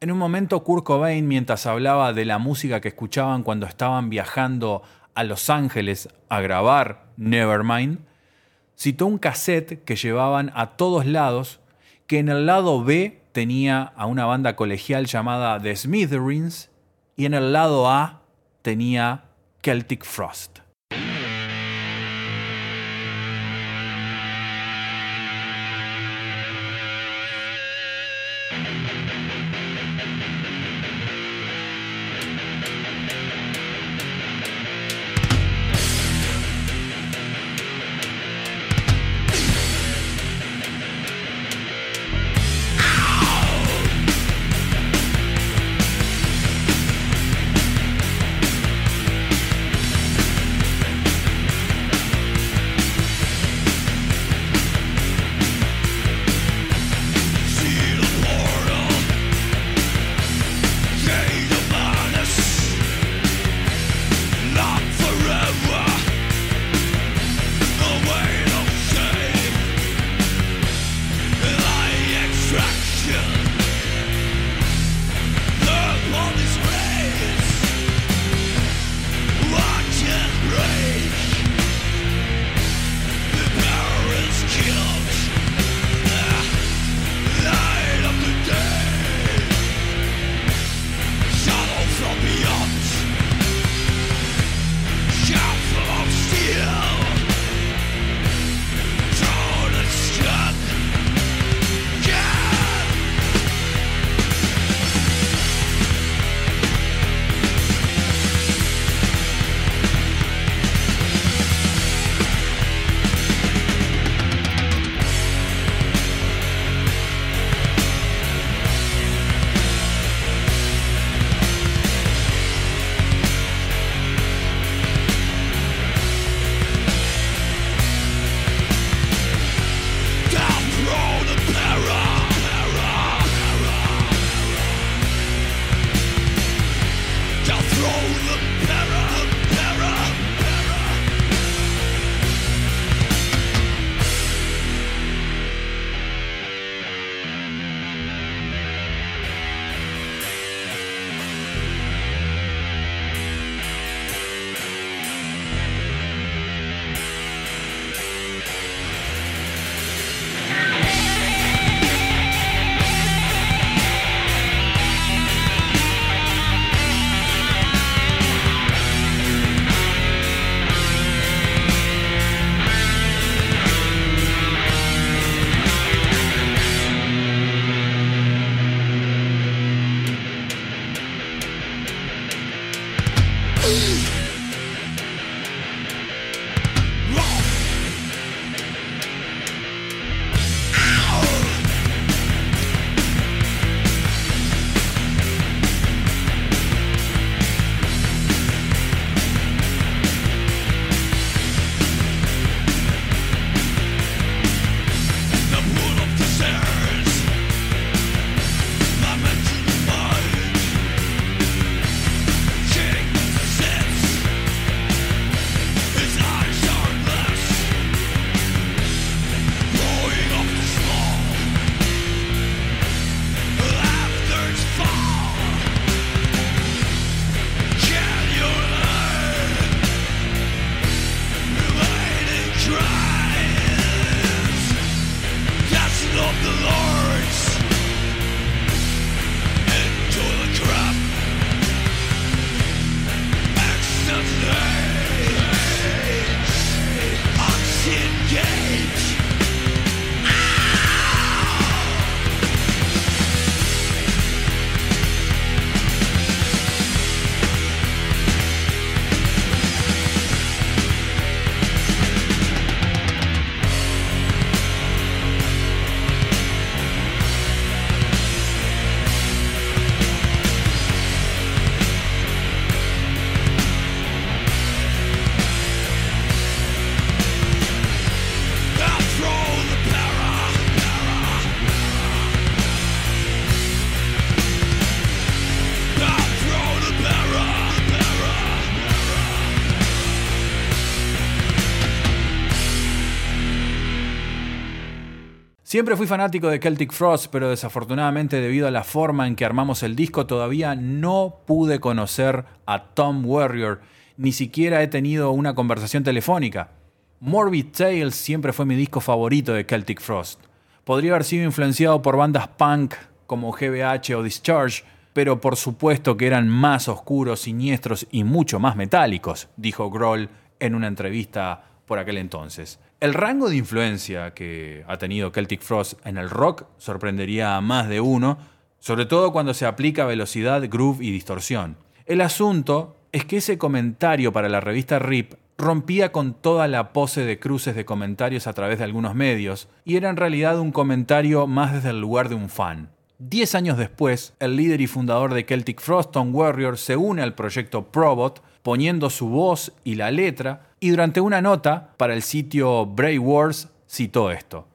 en un momento Kurt Cobain, mientras hablaba de la música que escuchaban cuando estaban viajando a Los Ángeles a grabar Nevermind, citó un cassette que llevaban a todos lados, que en el lado B tenía a una banda colegial llamada The Smithereens y en el lado A tenía Celtic Frost. Siempre fui fanático de Celtic Frost, pero desafortunadamente debido a la forma en que armamos el disco todavía no pude conocer a Tom Warrior, ni siquiera he tenido una conversación telefónica. Morbid Tales siempre fue mi disco favorito de Celtic Frost. Podría haber sido influenciado por bandas punk como GBH o Discharge, pero por supuesto que eran más oscuros, siniestros y mucho más metálicos, dijo Grohl en una entrevista por aquel entonces. El rango de influencia que ha tenido Celtic Frost en el rock sorprendería a más de uno, sobre todo cuando se aplica velocidad, groove y distorsión. El asunto es que ese comentario para la revista RIP rompía con toda la pose de cruces de comentarios a través de algunos medios, y era en realidad un comentario más desde el lugar de un fan. Diez años después, el líder y fundador de Celtic Frost, Tom Warrior, se une al proyecto Probot, poniendo su voz y la letra, y durante una nota para el sitio Brave Wars citó esto.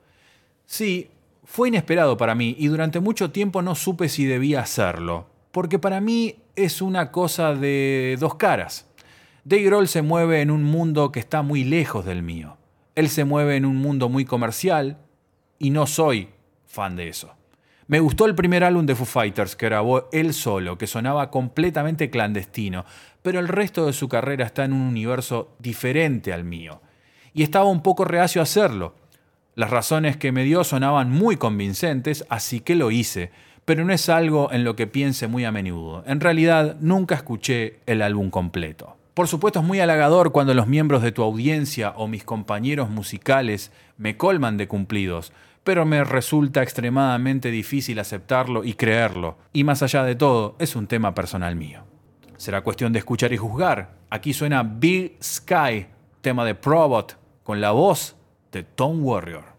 Sí, fue inesperado para mí y durante mucho tiempo no supe si debía hacerlo, porque para mí es una cosa de dos caras. Dave Grohl se mueve en un mundo que está muy lejos del mío. Él se mueve en un mundo muy comercial y no soy fan de eso. Me gustó el primer álbum de Foo Fighters que grabó él solo, que sonaba completamente clandestino, pero el resto de su carrera está en un universo diferente al mío. Y estaba un poco reacio a hacerlo. Las razones que me dio sonaban muy convincentes, así que lo hice, pero no es algo en lo que piense muy a menudo. En realidad, nunca escuché el álbum completo. Por supuesto es muy halagador cuando los miembros de tu audiencia o mis compañeros musicales me colman de cumplidos, pero me resulta extremadamente difícil aceptarlo y creerlo. Y más allá de todo, es un tema personal mío. Será cuestión de escuchar y juzgar. Aquí suena Big Sky, tema de Probot, con la voz de Tom Warrior.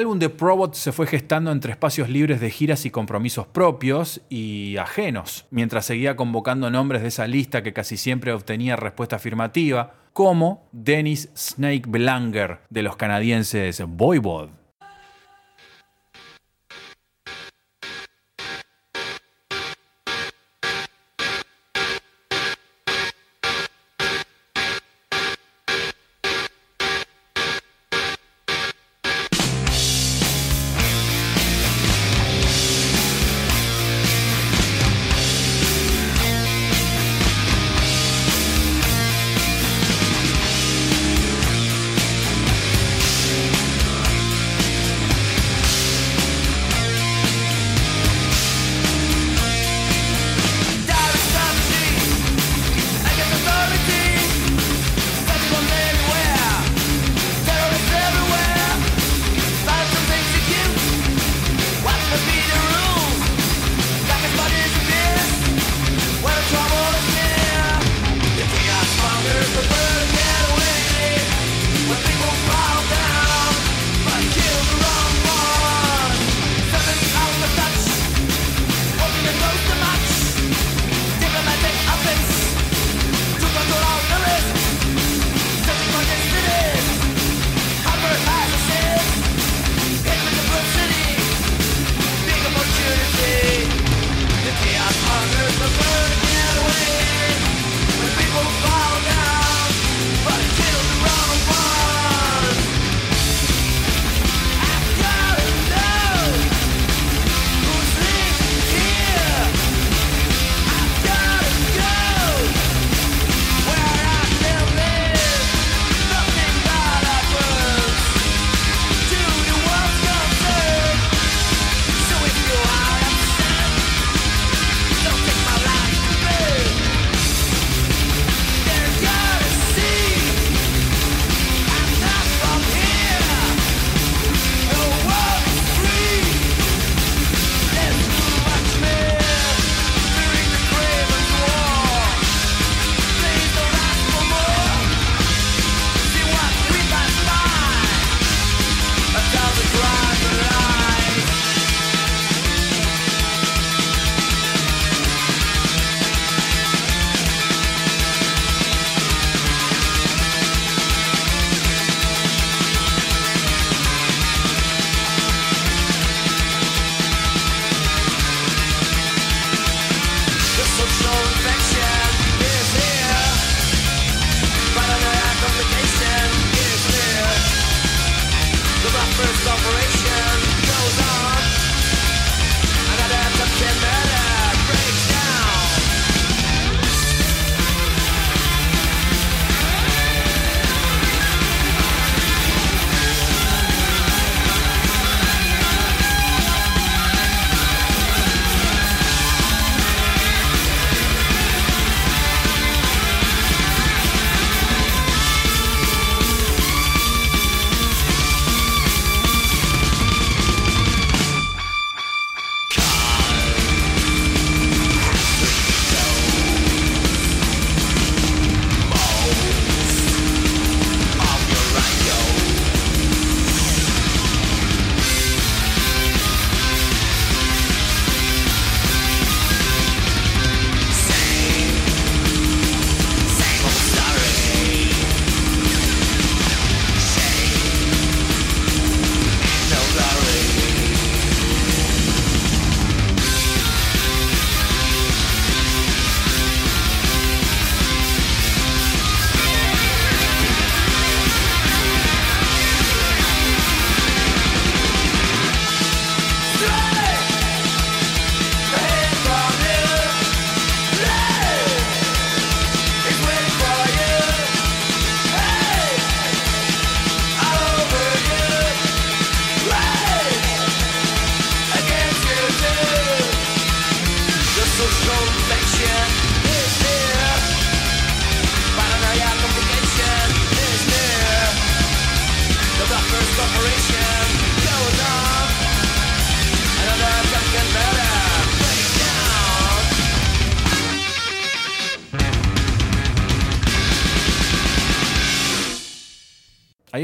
Álbum de Probot se fue gestando entre espacios libres de giras y compromisos propios y ajenos, mientras seguía convocando nombres de esa lista que casi siempre obtenía respuesta afirmativa, como Dennis Snake Belanger de los canadienses Voivod.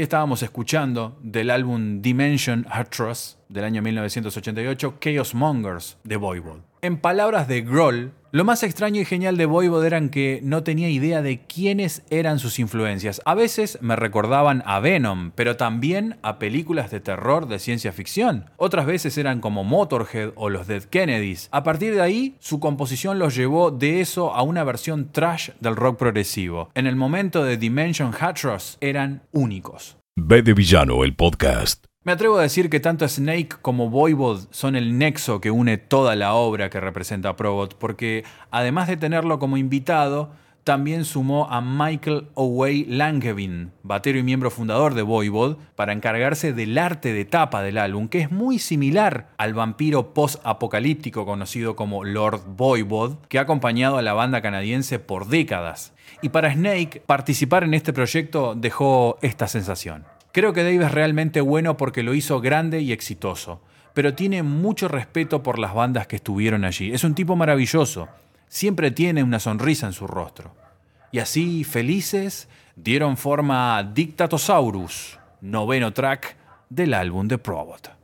Estábamos escuchando del álbum Dimension Atroz del año 1988, Chaos Mongers de Voivod. En palabras de Grohl, lo más extraño y genial de Voivod eran que no tenía idea de quiénes eran sus influencias. A veces me recordaban a Venom, pero también a películas de terror de ciencia ficción. Otras veces eran como Motorhead o los Dead Kennedys. A partir de ahí, su composición los llevó de eso a una versión trash del rock progresivo. En el momento de Dimension Hatros eran únicos. B de Villano, el podcast. Me atrevo a decir que tanto Snake como Voivod son el nexo que une toda la obra que representa Probot, porque además de tenerlo como invitado, también sumó a Michael Owey Langevin, batero y miembro fundador de Voivod, para encargarse del arte de tapa del álbum, que es muy similar al vampiro post-apocalíptico conocido como Lord Voivod, que ha acompañado a la banda canadiense por décadas. Y para Snake, participar en este proyecto dejó esta sensación. Creo que Dave es realmente bueno porque lo hizo grande y exitoso, pero tiene mucho respeto por las bandas que estuvieron allí. Es un tipo maravilloso, siempre tiene una sonrisa en su rostro. Y así, felices, dieron forma a Dictatosaurus, noveno track del álbum de Probot.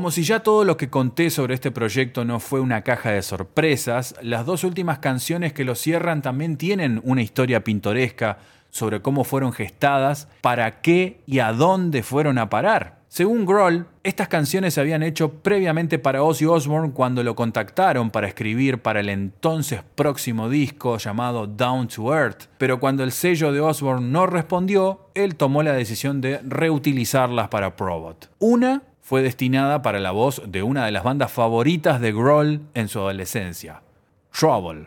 Como si ya todo lo que conté sobre este proyecto no fue una caja de sorpresas, las dos últimas canciones que lo cierran también tienen una historia pintoresca sobre cómo fueron gestadas, para qué y a dónde fueron a parar. Según Grohl, estas canciones se habían hecho previamente para Ozzy Osbourne cuando lo contactaron para escribir para el entonces próximo disco llamado Down to Earth, pero cuando el sello de Osbourne no respondió, él tomó la decisión de reutilizarlas para Probot. Una fue destinada para la voz de una de las bandas favoritas de Grohl en su adolescencia, Trouble.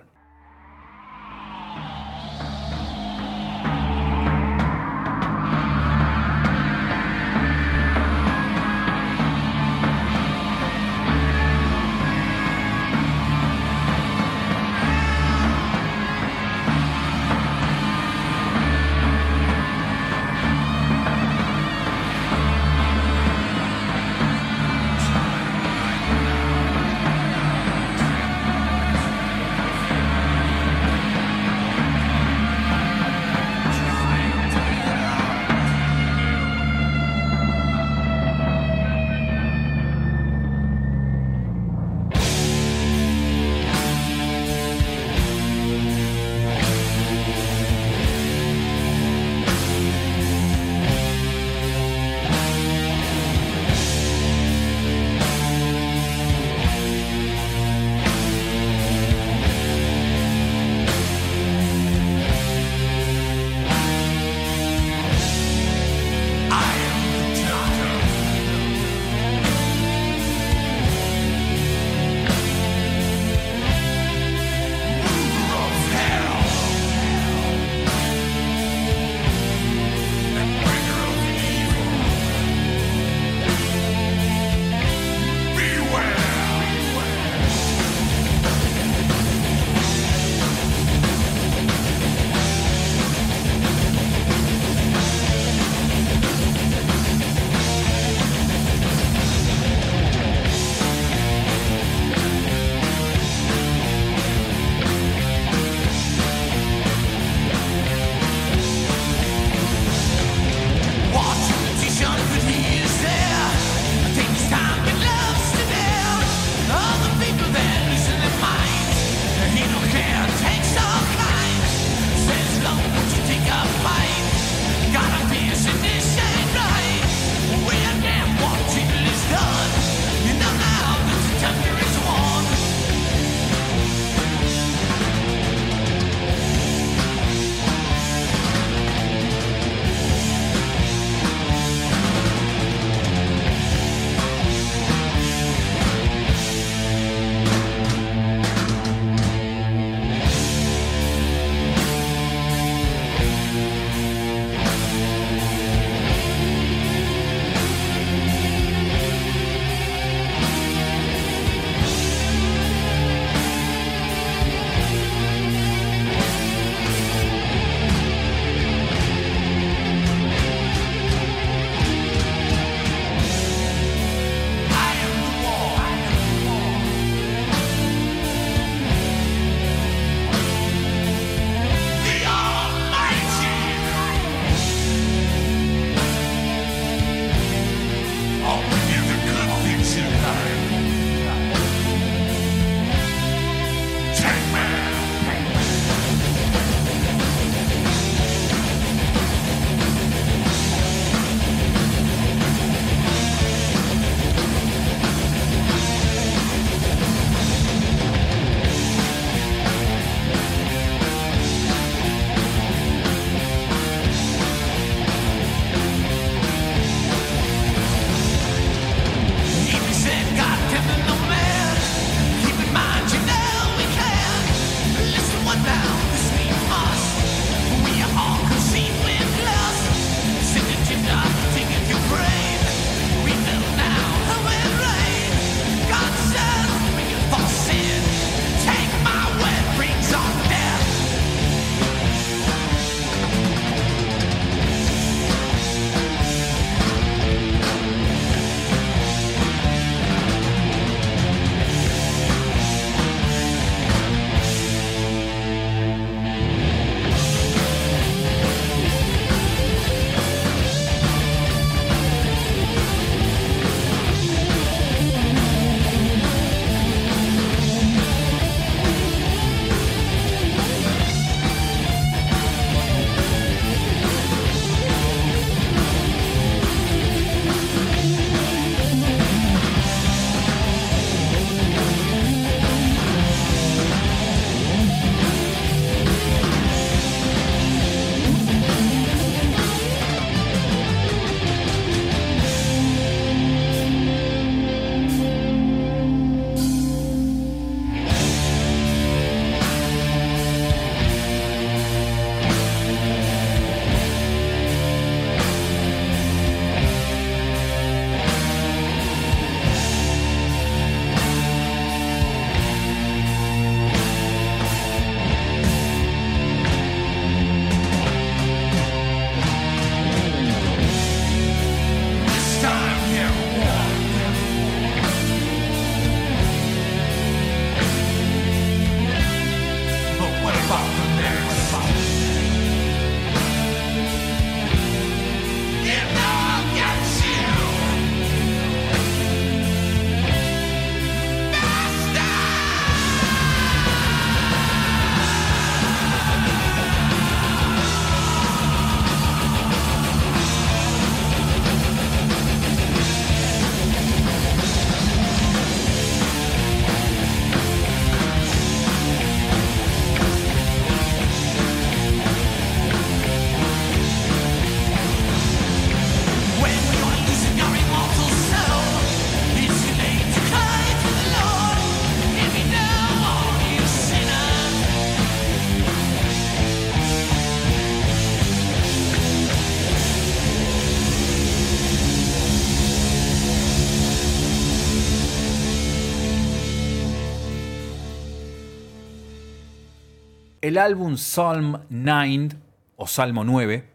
El álbum Psalm 9 o Salmo 9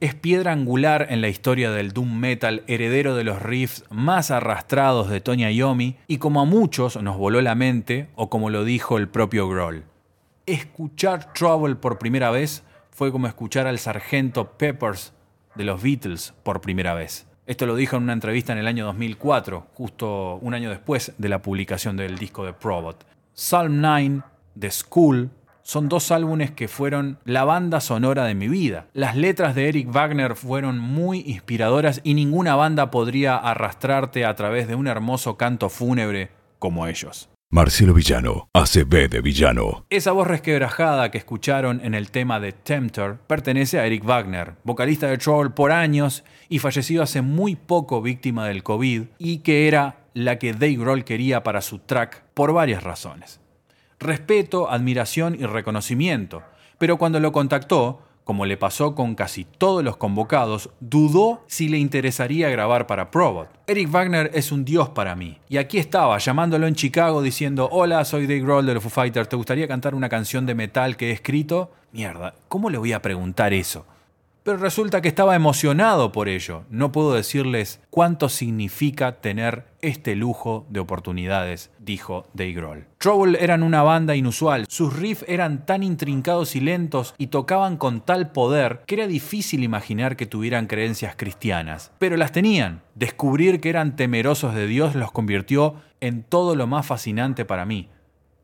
es piedra angular en la historia del doom metal, heredero de los riffs más arrastrados de Tony Iommi y como a muchos nos voló la mente o como lo dijo el propio Grohl. Escuchar Trouble por primera vez fue como escuchar al sargento Peppers de los Beatles por primera vez. Esto lo dijo en una entrevista en el año 2004, justo un año después de la publicación del disco de Probot. Psalm 9, The School, son dos álbumes que fueron la banda sonora de mi vida. Las letras de Eric Wagner fueron muy inspiradoras y ninguna banda podría arrastrarte a través de un hermoso canto fúnebre como ellos. Marcelo Villano, ACB de Villano. Esa voz resquebrajada que escucharon en el tema de Tempter pertenece a Eric Wagner, vocalista de Troll por años y fallecido hace muy poco víctima del COVID y que era la que Dave Grohl quería para su track por varias razones. Respeto, admiración y reconocimiento, pero cuando lo contactó, como le pasó con casi todos los convocados, dudó si le interesaría grabar para Probot. Eric Wagner es un dios para mí, y aquí estaba llamándolo en Chicago diciendo, hola, soy Dave Grohl de los Foo Fighters, ¿te gustaría cantar una canción de metal que he escrito? Mierda, ¿cómo le voy a preguntar eso? Pero resulta que estaba emocionado por ello. No puedo decirles cuánto significa tener este lujo de oportunidades, dijo Dave Grohl. Trouble eran una banda inusual. Sus riffs eran tan intrincados y lentos y tocaban con tal poder que era difícil imaginar que tuvieran creencias cristianas. Pero las tenían. Descubrir que eran temerosos de Dios los convirtió en todo lo más fascinante para mí.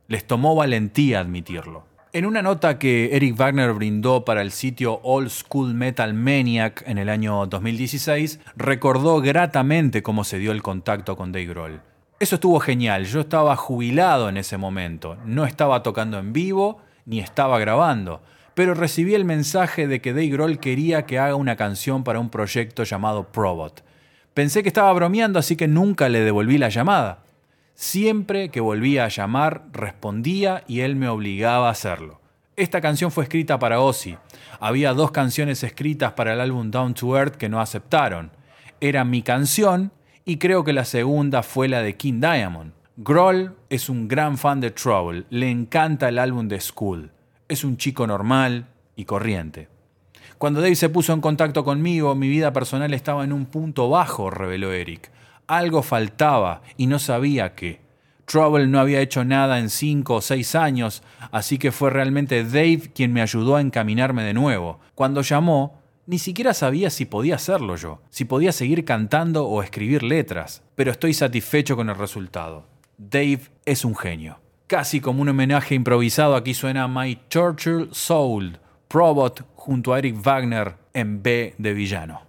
Les tomó valentía admitirlo. En una nota que Eric Wagner brindó para el sitio Old School Metal Maniac en el año 2016, recordó gratamente cómo se dio el contacto con Dave Grohl. Eso estuvo genial, yo estaba jubilado en ese momento, no estaba tocando en vivo ni estaba grabando, pero recibí el mensaje de que Dave Grohl quería que haga una canción para un proyecto llamado Probot. Pensé que estaba bromeando, así que nunca le devolví la llamada. Siempre que volvía a llamar, respondía y él me obligaba a hacerlo. Esta canción fue escrita para Ozzy. Había dos canciones escritas para el álbum Down to Earth que no aceptaron. Era mi canción y creo que la segunda fue la de King Diamond. Grohl es un gran fan de Trouble, le encanta el álbum de School. Es un chico normal y corriente. Cuando Dave se puso en contacto conmigo, mi vida personal estaba en un punto bajo, reveló Eric. Algo faltaba y no sabía qué. Trouble no había hecho nada en cinco o seis años, así que fue realmente Dave quien me ayudó a encaminarme de nuevo. Cuando llamó, ni siquiera sabía si podía hacerlo yo, si podía seguir cantando o escribir letras, pero estoy satisfecho con el resultado. Dave es un genio. Casi como un homenaje improvisado, aquí suena My Churchill Soul, Probot junto a Eric Wagner en B de villano.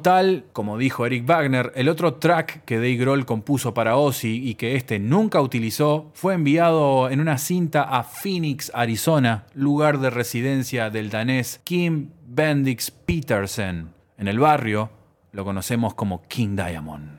Tal, como dijo Eric Wagner, el otro track que Dave Grohl compuso para Ozzy y que este nunca utilizó fue enviado en una cinta a Phoenix, Arizona, lugar de residencia del danés Kim Bendix Petersen. En el barrio lo conocemos como King Diamond.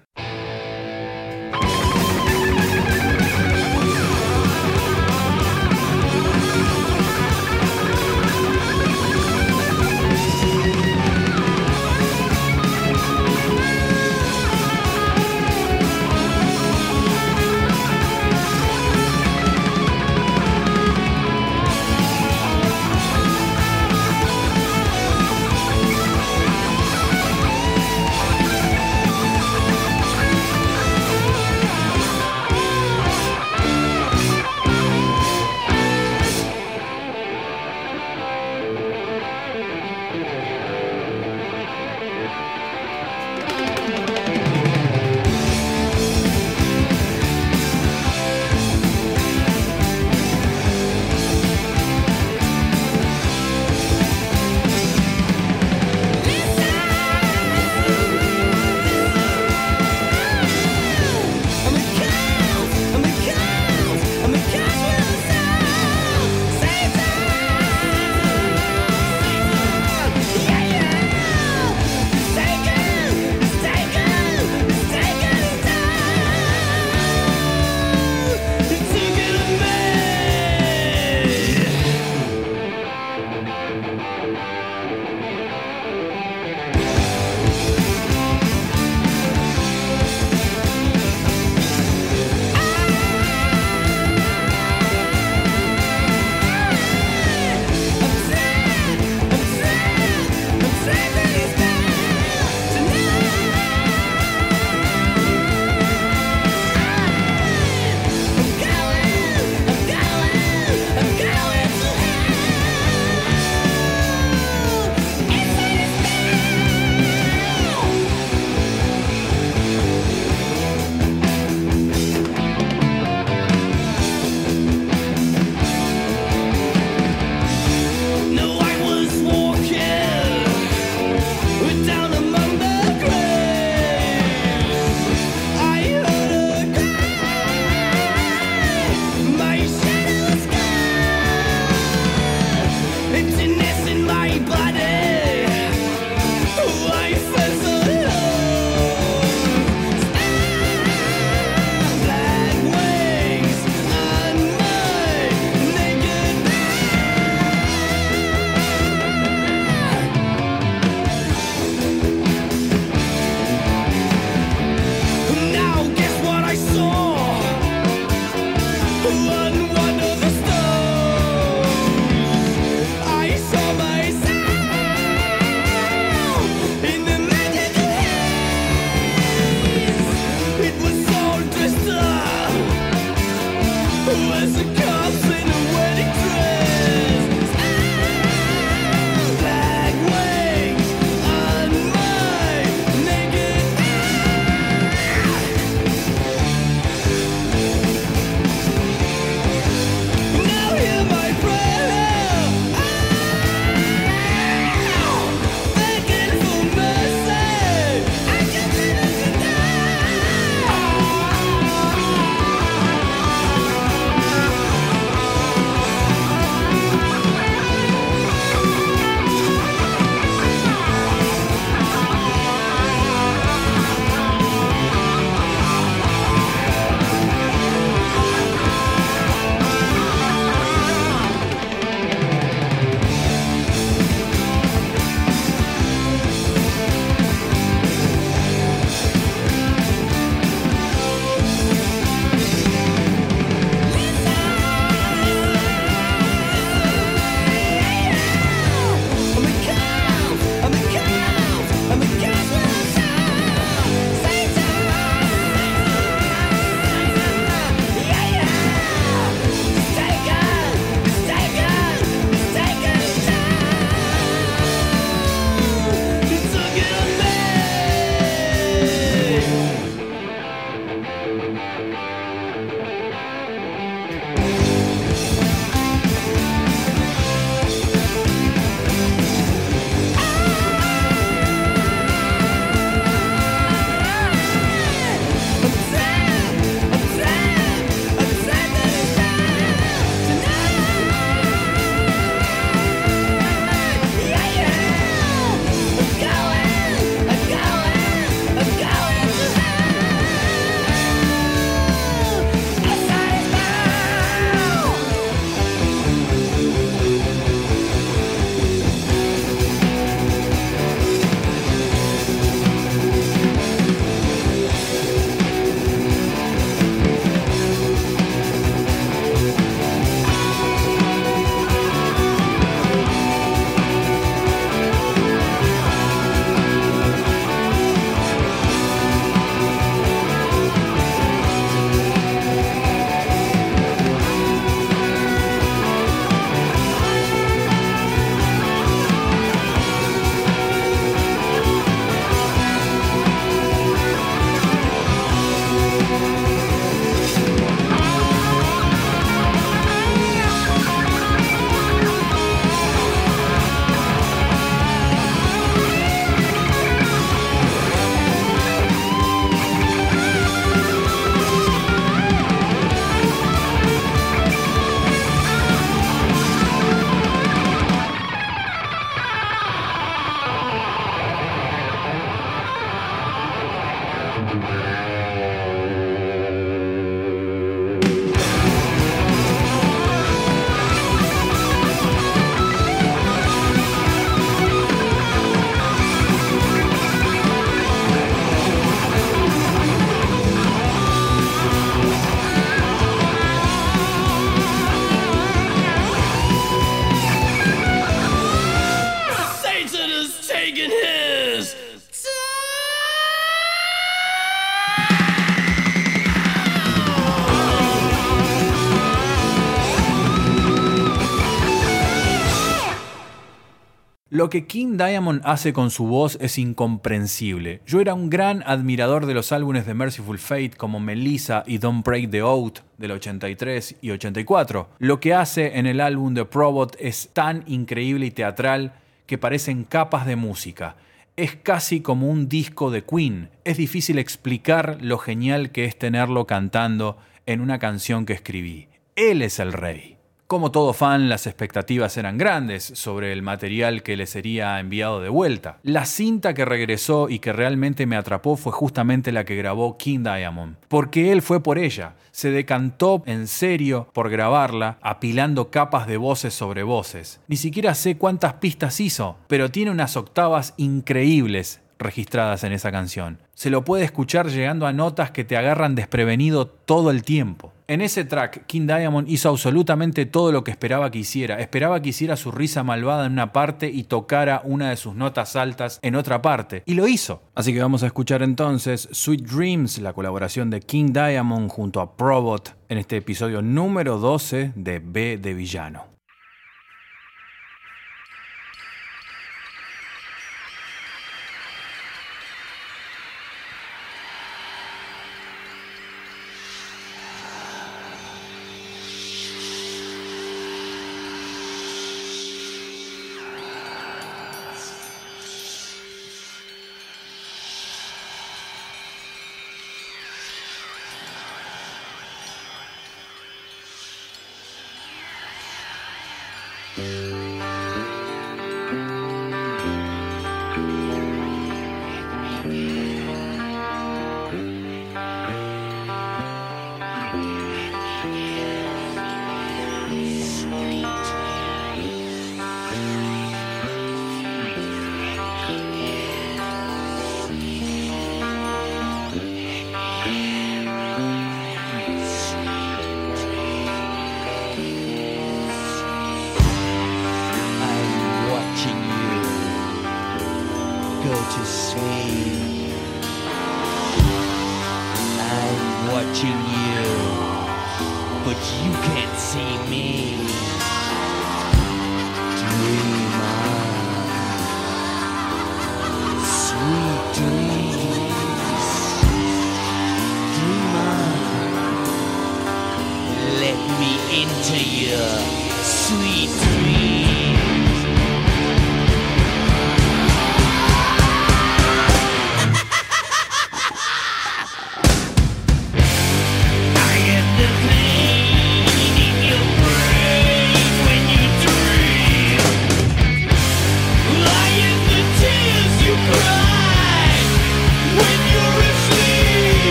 Lo que King Diamond hace con su voz es incomprensible. Yo era un gran admirador de los álbumes de Merciful Fate como Melissa y Don't Break the Oath del 83 y 84. Lo que hace en el álbum de Probot es tan increíble y teatral que parecen capas de música. Es casi como un disco de Queen. Es difícil explicar lo genial que es tenerlo cantando en una canción que escribí. Él es el rey. Como todo fan, las expectativas eran grandes sobre el material que le sería enviado de vuelta. La cinta que regresó y que realmente me atrapó fue justamente la que grabó King Diamond, porque él fue por ella, se decantó en serio por grabarla, apilando capas de voces sobre voces. Ni siquiera sé cuántas pistas hizo, pero tiene unas octavas increíbles registradas en esa canción. Se lo puede escuchar llegando a notas que te agarran desprevenido todo el tiempo. En ese track, King Diamond hizo absolutamente todo lo que esperaba que hiciera. Esperaba que hiciera su risa malvada en una parte y tocara una de sus notas altas en otra parte. Y lo hizo. Así que vamos a escuchar entonces Sweet Dreams, la colaboración de King Diamond junto a Probot en este episodio número 12 de B de Villano.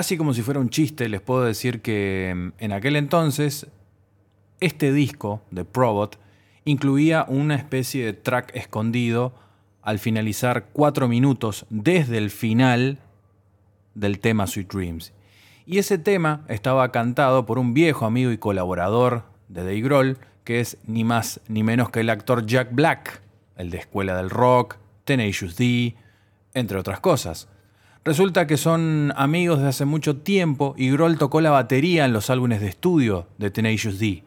Casi como si fuera un chiste, les puedo decir que mm, en aquel entonces este disco de Probot incluía una especie de track escondido al finalizar cuatro minutos desde el final del tema Sweet Dreams. Y ese tema estaba cantado por un viejo amigo y colaborador de Dave Grohl, que es ni más ni menos que el actor Jack Black, el de Escuela del Rock, Tenacious D, entre otras cosas. Resulta que son amigos de hace mucho tiempo y Grohl tocó la batería en los álbumes de estudio de Tenacious D.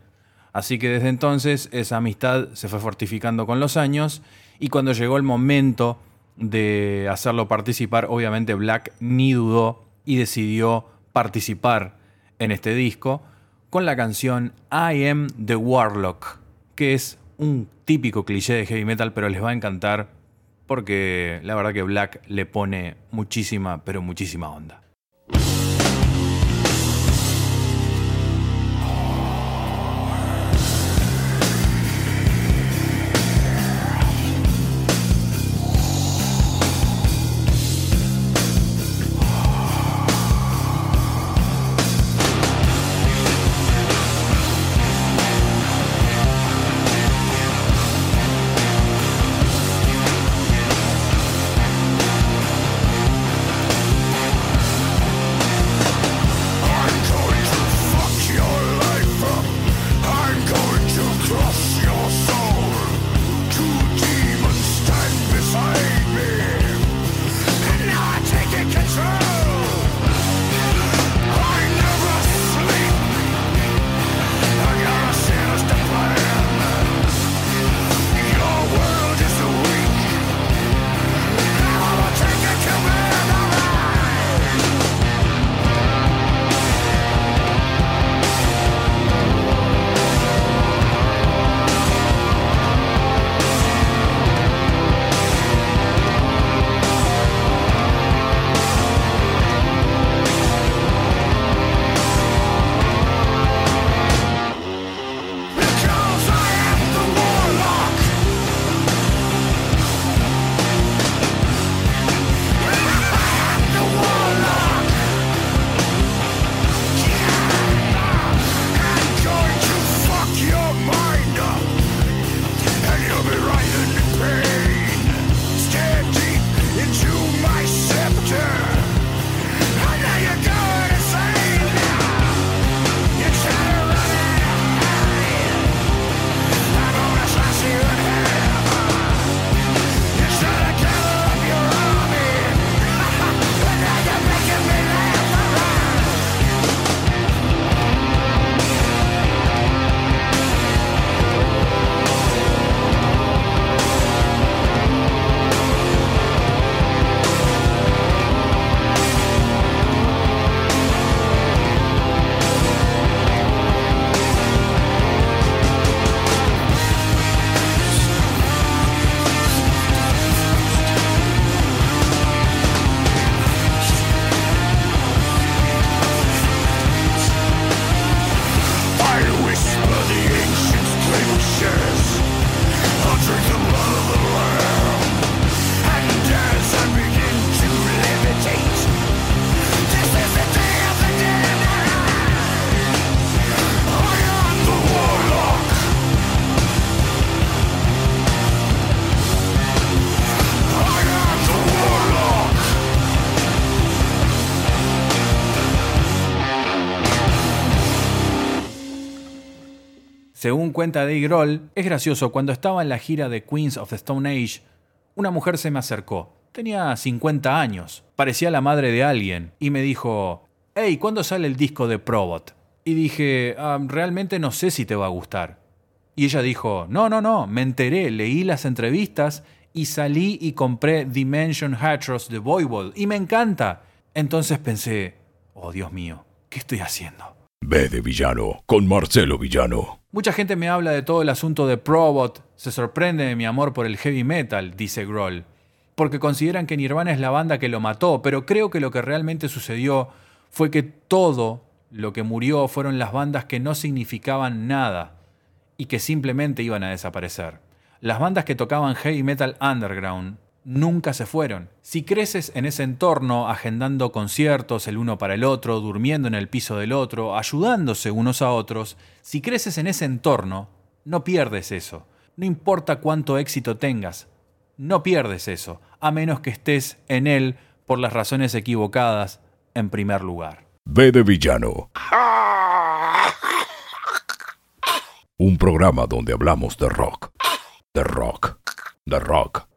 Así que desde entonces esa amistad se fue fortificando con los años y cuando llegó el momento de hacerlo participar, obviamente Black ni dudó y decidió participar en este disco con la canción I Am the Warlock, que es un típico cliché de heavy metal, pero les va a encantar porque la verdad que Black le pone muchísima, pero muchísima onda. Según cuenta Dave Grohl, es gracioso, cuando estaba en la gira de Queens of the Stone Age, una mujer se me acercó. Tenía 50 años, parecía la madre de alguien, y me dijo, hey, ¿cuándo sale el disco de Probot? Y dije, "Ah, realmente no sé si te va a gustar. Y ella dijo, no, no, no, me enteré, leí las entrevistas y salí y compré Dimension Hatros de Voivod y me encanta. Entonces pensé, oh Dios mío, ¿qué estoy haciendo? B de Villano con Marcelo Villano. Mucha gente me habla de todo el asunto de Probot, se sorprende de mi amor por el heavy metal, dice Grohl, porque consideran que Nirvana es la banda que lo mató, pero creo que lo que realmente sucedió fue que todo lo que murió fueron las bandas que no significaban nada y que simplemente iban a desaparecer. Las bandas que tocaban heavy metal underground nunca se fueron. Si creces en ese entorno, agendando conciertos el uno para el otro, durmiendo en el piso del otro, ayudándose unos a otros, si creces en ese entorno, no pierdes eso. No importa cuánto éxito tengas, no pierdes eso, a menos que estés en él por las razones equivocadas en primer lugar. B de Villano. Un programa donde hablamos de rock. De rock. De rock.